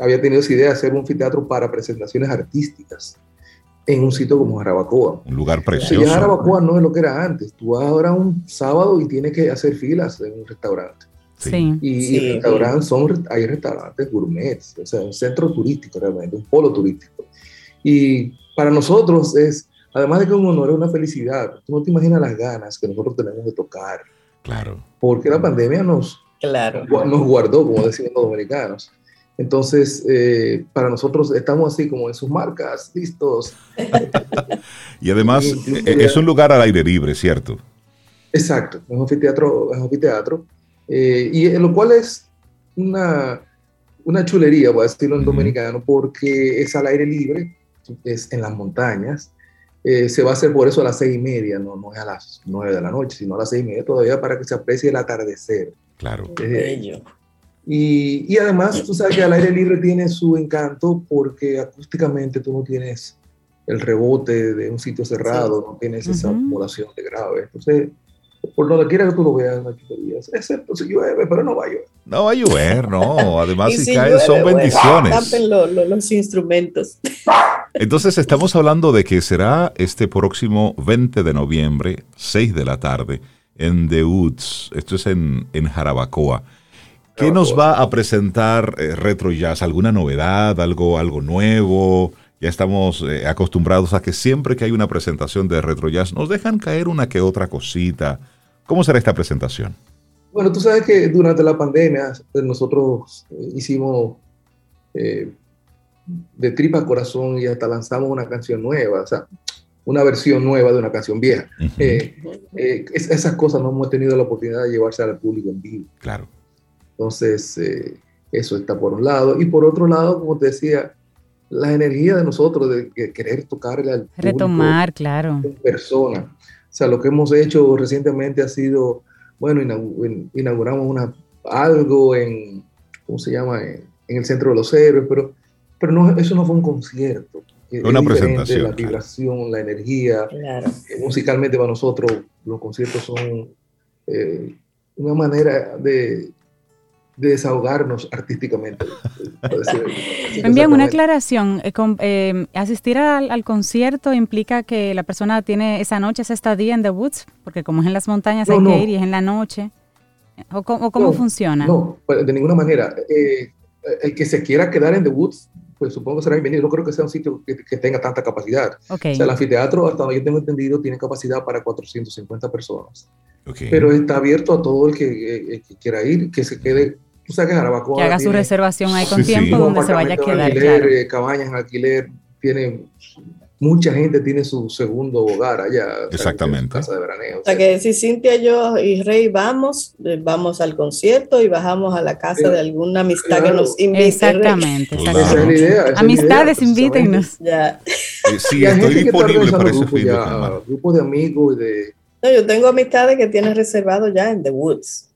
había tenido esa idea de hacer un anfiteatro para presentaciones artísticas en un sitio como Jarabacoa. Un lugar precioso. Ya Jarabacoa no es lo que era antes. Tú vas ahora un sábado y tienes que hacer filas en un restaurante. Y, restaurantes son, hay restaurantes gourmets, o sea, un centro turístico realmente, un polo turístico. Y para nosotros es, además de que un honor, es una felicidad. Tú no te imaginas las ganas que nosotros tenemos de tocar. Claro. Porque la pandemia nos, claro. nos guardó, como decimos los dominicanos. Entonces, eh, para nosotros estamos así como en sus marcas, listos. y además eh, es un lugar al aire libre, ¿cierto? Exacto, es un anfiteatro, es un anfiteatro eh, y lo cual es una, una chulería, voy a decirlo en dominicano, porque es al aire libre, es en las montañas, se va a hacer por eso a las seis y media, no, no es a las nueve de la noche, sino a las seis y media todavía para que se aprecie el atardecer. Claro. bello. Y, y, además, tú sabes que al aire libre tiene su encanto porque acústicamente tú no tienes el rebote de un sitio cerrado, no tienes esa acumulación de grave. Entonces, por donde quiera que tú lo veas, excepto si llueve, pero no va a llover. No va a llover, no. Además, si, cae, son bendiciones. Tapen los instrumentos. Entonces, estamos hablando de que será este próximo 20 de noviembre, 6 de la tarde, en The Woods. Esto es en, en Jarabacoa. ¿Qué nos va a presentar eh, Retro Jazz? ¿Alguna novedad? ¿Algo, algo nuevo? Ya estamos eh, acostumbrados a que siempre que hay una presentación de Retro Jazz nos dejan caer una que otra cosita. ¿Cómo será esta presentación? Bueno, tú sabes que durante la pandemia eh, nosotros hicimos de tripa corazón y hasta lanzamos una canción nueva, o sea, una versión nueva de una canción vieja. esas cosas no hemos tenido la oportunidad de llevarse al público en vivo. Claro. Entonces, eh, eso está por un lado. Y por otro lado, como te decía, la energía de nosotros de querer tocarle al Retomar, claro. En persona. O sea, lo que hemos hecho recientemente ha sido, bueno, inauguramos una, algo en, ¿cómo se llama? En, el Centro de los Héroes, pero, pero no, eso no fue un concierto. Una presentación. La vibración, la energía. Claro. Eh, musicalmente para nosotros los conciertos son eh, una manera de, de desahogarnos artísticamente. Me envían una aclaración. Eh, eh, asistir al, concierto implica que la persona tiene esa noche, esa estadía en The Woods, porque como es en las montañas hay que ir y es en la noche. ¿O, cómo, funciona? No, pues, de ninguna manera. Eh, el que se quiera quedar en The Woods, pues supongo que será bienvenido. No creo que sea un sitio que, tenga tanta capacidad. O sea, el anfiteatro, hasta donde yo tengo entendido, tiene capacidad para 450 personas. Pero está abierto a todo el que, quiera ir, que se quede. Tú sabes que Jarabacoa. Que haga su reservación ahí con tiempo donde se vaya a quedar. Alquiler, eh, cabañas en alquiler, tiene. Mucha gente tiene su segundo hogar allá. Exactamente. casa de veraneo. O sea, que si Cintia, yo y Rey vamos, eh, vamos al concierto y bajamos a la casa de alguna amistad que nos invite. Exactamente. exactamente. Amistades, invítenos. Ya. Sí, estoy disponible para ese fin Grupos de amigos y de no, yo tengo amistades que tienen reservado ya en The Woods.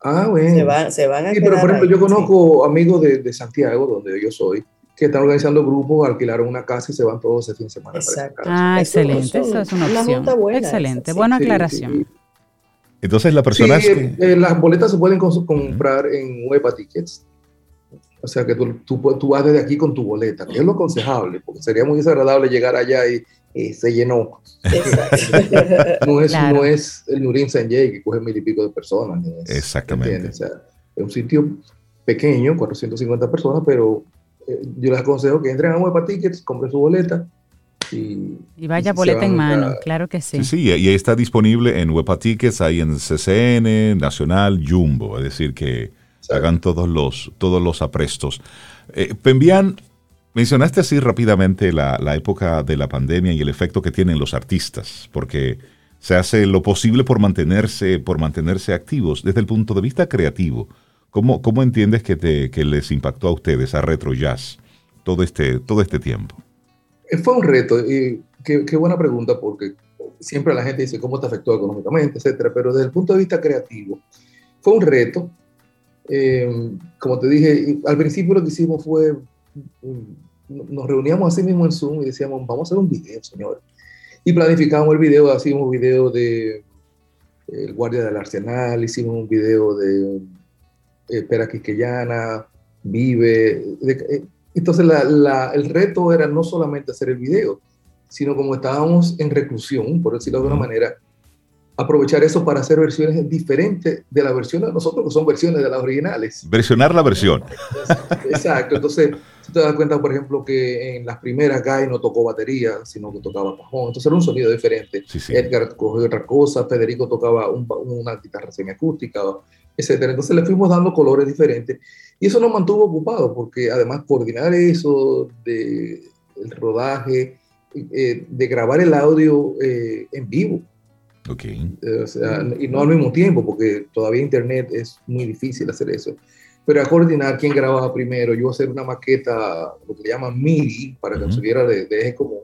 Ah, bueno. Se van, se van a sí, pero por ejemplo, yo conozco amigos de, de, Santiago, donde yo soy, que están organizando grupos, alquilaron una casa y se van todos ese fin de semana. Exacto. Ah, excelente. Eso, es una opción. Buena excelente. Buena aclaración. Entonces, la persona sí, que... Eh, las boletas se pueden comprar en Huepa Tickets. O sea, que tú, tú, tú, vas desde aquí con tu boleta, que es lo aconsejable, porque sería muy desagradable llegar allá y se llenó. no, es, no es el Nurin Sanjay que coge mil y pico de personas. Exactamente. es un sitio pequeño, 450 personas, pero eh, yo les aconsejo que entren a Huepa Tickets, compren su boleta. Y, y vaya boleta en mano, claro que sí. Sí, y ahí está disponible en Huepa Tickets, ahí en CCN, Nacional, Jumbo, es decir, que hagan todos los, todos los aprestos. Eh, Pembian, Mencionaste así rápidamente la, época de la pandemia y el efecto que tienen los artistas, porque se hace lo posible por mantenerse, por mantenerse activos desde el punto de vista creativo. ¿Cómo, cómo entiendes que, te, que les impactó a ustedes, a Retro Jazz, todo este, todo este tiempo? Eh, fue un reto, y qué, buena pregunta, porque siempre la gente dice cómo te afectó económicamente, etcétera, pero desde el punto de vista creativo, fue un reto. Eh, como te dije, al principio lo que hicimos fue nos reuníamos así mismo en Zoom y decíamos, vamos a hacer un video, señor. Y planificamos el video, hacíamos un video de El Guardia del Arsenal, hicimos un video de eh, Pera Quiqueyana, Vive. Eh, entonces el reto era no solamente hacer el video, sino como estábamos en reclusión, por decirlo de alguna manera, aprovechar eso para hacer versiones diferentes de la versión de nosotros, que son versiones de las originales. Versionar la versión. Exacto, entonces si te das cuenta, por ejemplo, que en las primeras Guy no tocó batería, sino que tocaba cajón, entonces era un sonido diferente. Edgar cogió otra cosa, Federico tocaba una guitarra semiacústica, etc. Entonces le fuimos dando colores diferentes Y eso nos mantuvo ocupados, porque además coordinar eso de el rodaje, eh, de grabar el audio eh, en vivo. Okay. O sea, y no al mismo tiempo, porque todavía internet es muy difícil hacer eso. Pero a coordinar quién grababa primero, yo hacer una maqueta, lo que le llaman MIDI, para que uh -huh. de, de eje común,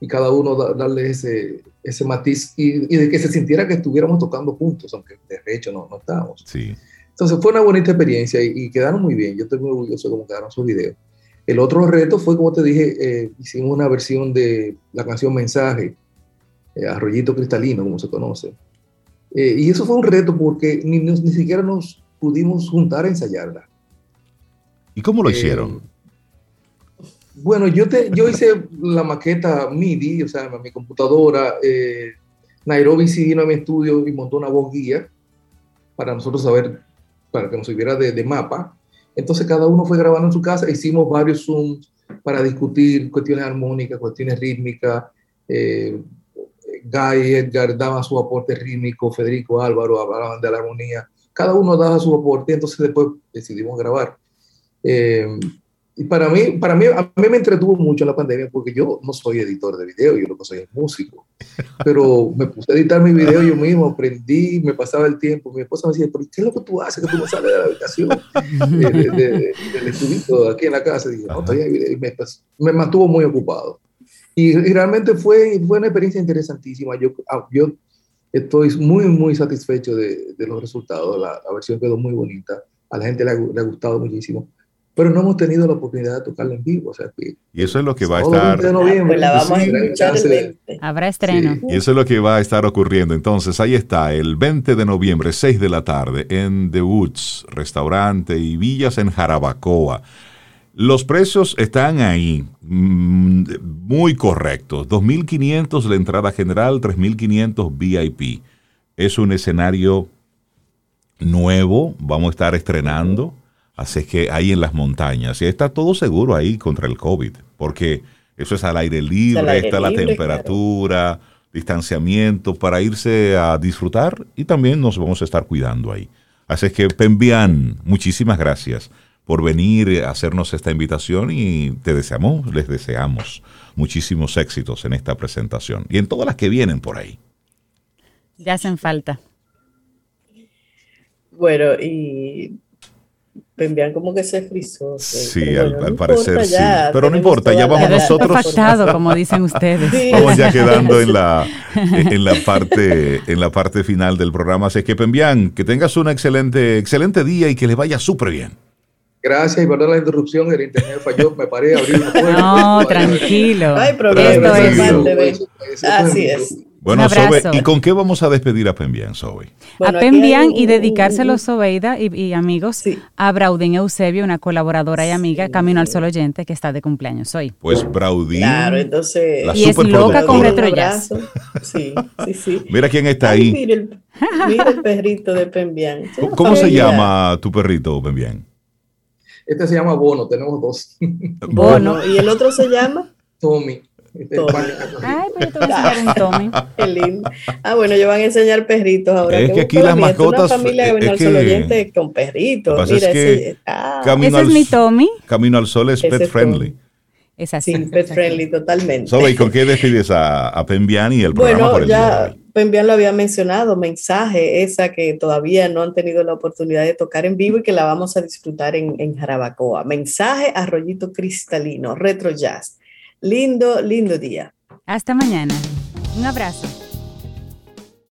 y cada uno da, darle ese, ese matiz y, y, de que se sintiera que estuviéramos tocando juntos, aunque de hecho no, no estábamos. Sí. Entonces fue una bonita experiencia y, y, quedaron muy bien. Yo estoy muy orgulloso de cómo quedaron sus videos. El otro reto fue, como te dije, eh, hicimos una versión de la canción Mensaje, eh, Arroyito Cristalino, como se conoce. Eh, y eso fue un reto porque ni, ni, ni, siquiera nos pudimos juntar a ensayarla. ¿Y cómo lo hicieron? Bueno, yo, te, yo hice la maqueta MIDI, o sea, mi computadora. Nairobi sí vino a mi estudio y montó una voz guía para nosotros saber, para que nos sirviera de, de mapa. Entonces cada uno fue grabando en su casa, hicimos varios Zooms para discutir cuestiones armónicas, cuestiones rítmicas. Eh, Guy Edgar daba su aporte rítmico, Federico Álvaro hablaban de la armonía. Cada uno daba su aporte, entonces después decidimos grabar. Eh, y para mí, para mí, a mí me entretuvo mucho la pandemia porque yo no soy editor de video, yo lo que soy es músico. Pero me puse a editar mi video yo mismo, aprendí, me pasaba el tiempo. Mi esposa me decía, ¿pero qué es lo que tú haces que tú no sales de la habitación? de, de, de, del estudito aquí en la casa. Y dije, no, y me, me, mantuvo muy ocupado. Y, y, realmente fue, fue una experiencia interesantísima. Yo, ah, yo estoy muy, muy satisfecho de, de los resultados. La, la, versión quedó muy bonita. A la gente le ha, le ha gustado muchísimo pero no hemos tenido la oportunidad de tocarla en vivo. O sea, que y eso es lo que va a estar. De noviembre, pues la vamos sí, a escuchar el 20. Habrá estreno. Sí. Y eso es lo que va a estar ocurriendo. Entonces, ahí está, el 20 de noviembre, 6 de la tarde, en The Woods, restaurante y villas en Jarabacoa. Los precios están ahí, muy correctos. 2.500 la entrada general, 3.500 VIP. Es un escenario nuevo, vamos a estar estrenando. Así es que ahí en las montañas, y está todo seguro ahí contra el COVID, porque eso es al aire libre, al aire está libre, la temperatura, claro. distanciamiento para irse a disfrutar y también nos vamos a estar cuidando ahí. Así es que, Pembian, muchísimas gracias por venir a hacernos esta invitación y te deseamos, les deseamos muchísimos éxitos en esta presentación y en todas las que vienen por ahí. Ya hacen falta. Bueno, y Pembian como que se frizó. Sí, al, bueno, al no parecer sí. Pero no importa, ya vamos nosotros. Factado, como dicen ustedes. Sí. Vamos ya quedando en la, en la parte, en la parte final del programa. Así que Pembian, que tengas un excelente, excelente día y que les vaya súper bien. Gracias y perdón la interrupción, el internet falló, me paré a abrir la puerta. No, tranquilo. No hay problema. Esto es. Así es. Bueno, Sobe, ¿y con qué vamos a despedir a Pembian, Sobe? Bueno, a Pembian y dedicárselo, Sobeida y, y amigos, sí. a Braudín Eusebio, una colaboradora y amiga, sí. Camino al Sol Oyente, que está de cumpleaños hoy. Pues Braudín. Claro, entonces. y es loca con retro jazz. Sí, sí, sí. Mira quién está Ay, ahí. Mira el, mira el perrito de Pembian. ¿Cómo, ¿Cómo se llama tu perrito, Pembian? Este se llama Bono, tenemos dos. Bono, ¿y el otro se llama? Tommy. Tommy. Ay, pero te voy a enseñar un Tommy. Qué lindo. Ah, bueno, yo van a enseñar perritos ahora. Es que aquí las mascotas. Es una familia que es que, con perritos. Mira, es que ese, ah. ese es mi Tommy. Camino al Sol es Ese pet es friendly. Es así. Sí, pet friendly, totalmente. Sobe, ¿y con qué despides a, a Pembian y el programa bueno, por el ya día de hoy? Pembian lo había mencionado, mensaje, esa que todavía no han tenido la oportunidad de tocar en vivo y que la vamos a disfrutar en, en Jarabacoa. Mensaje, arroyito cristalino, retro jazz. Lindo, lindo día. Hasta mañana. Un abrazo.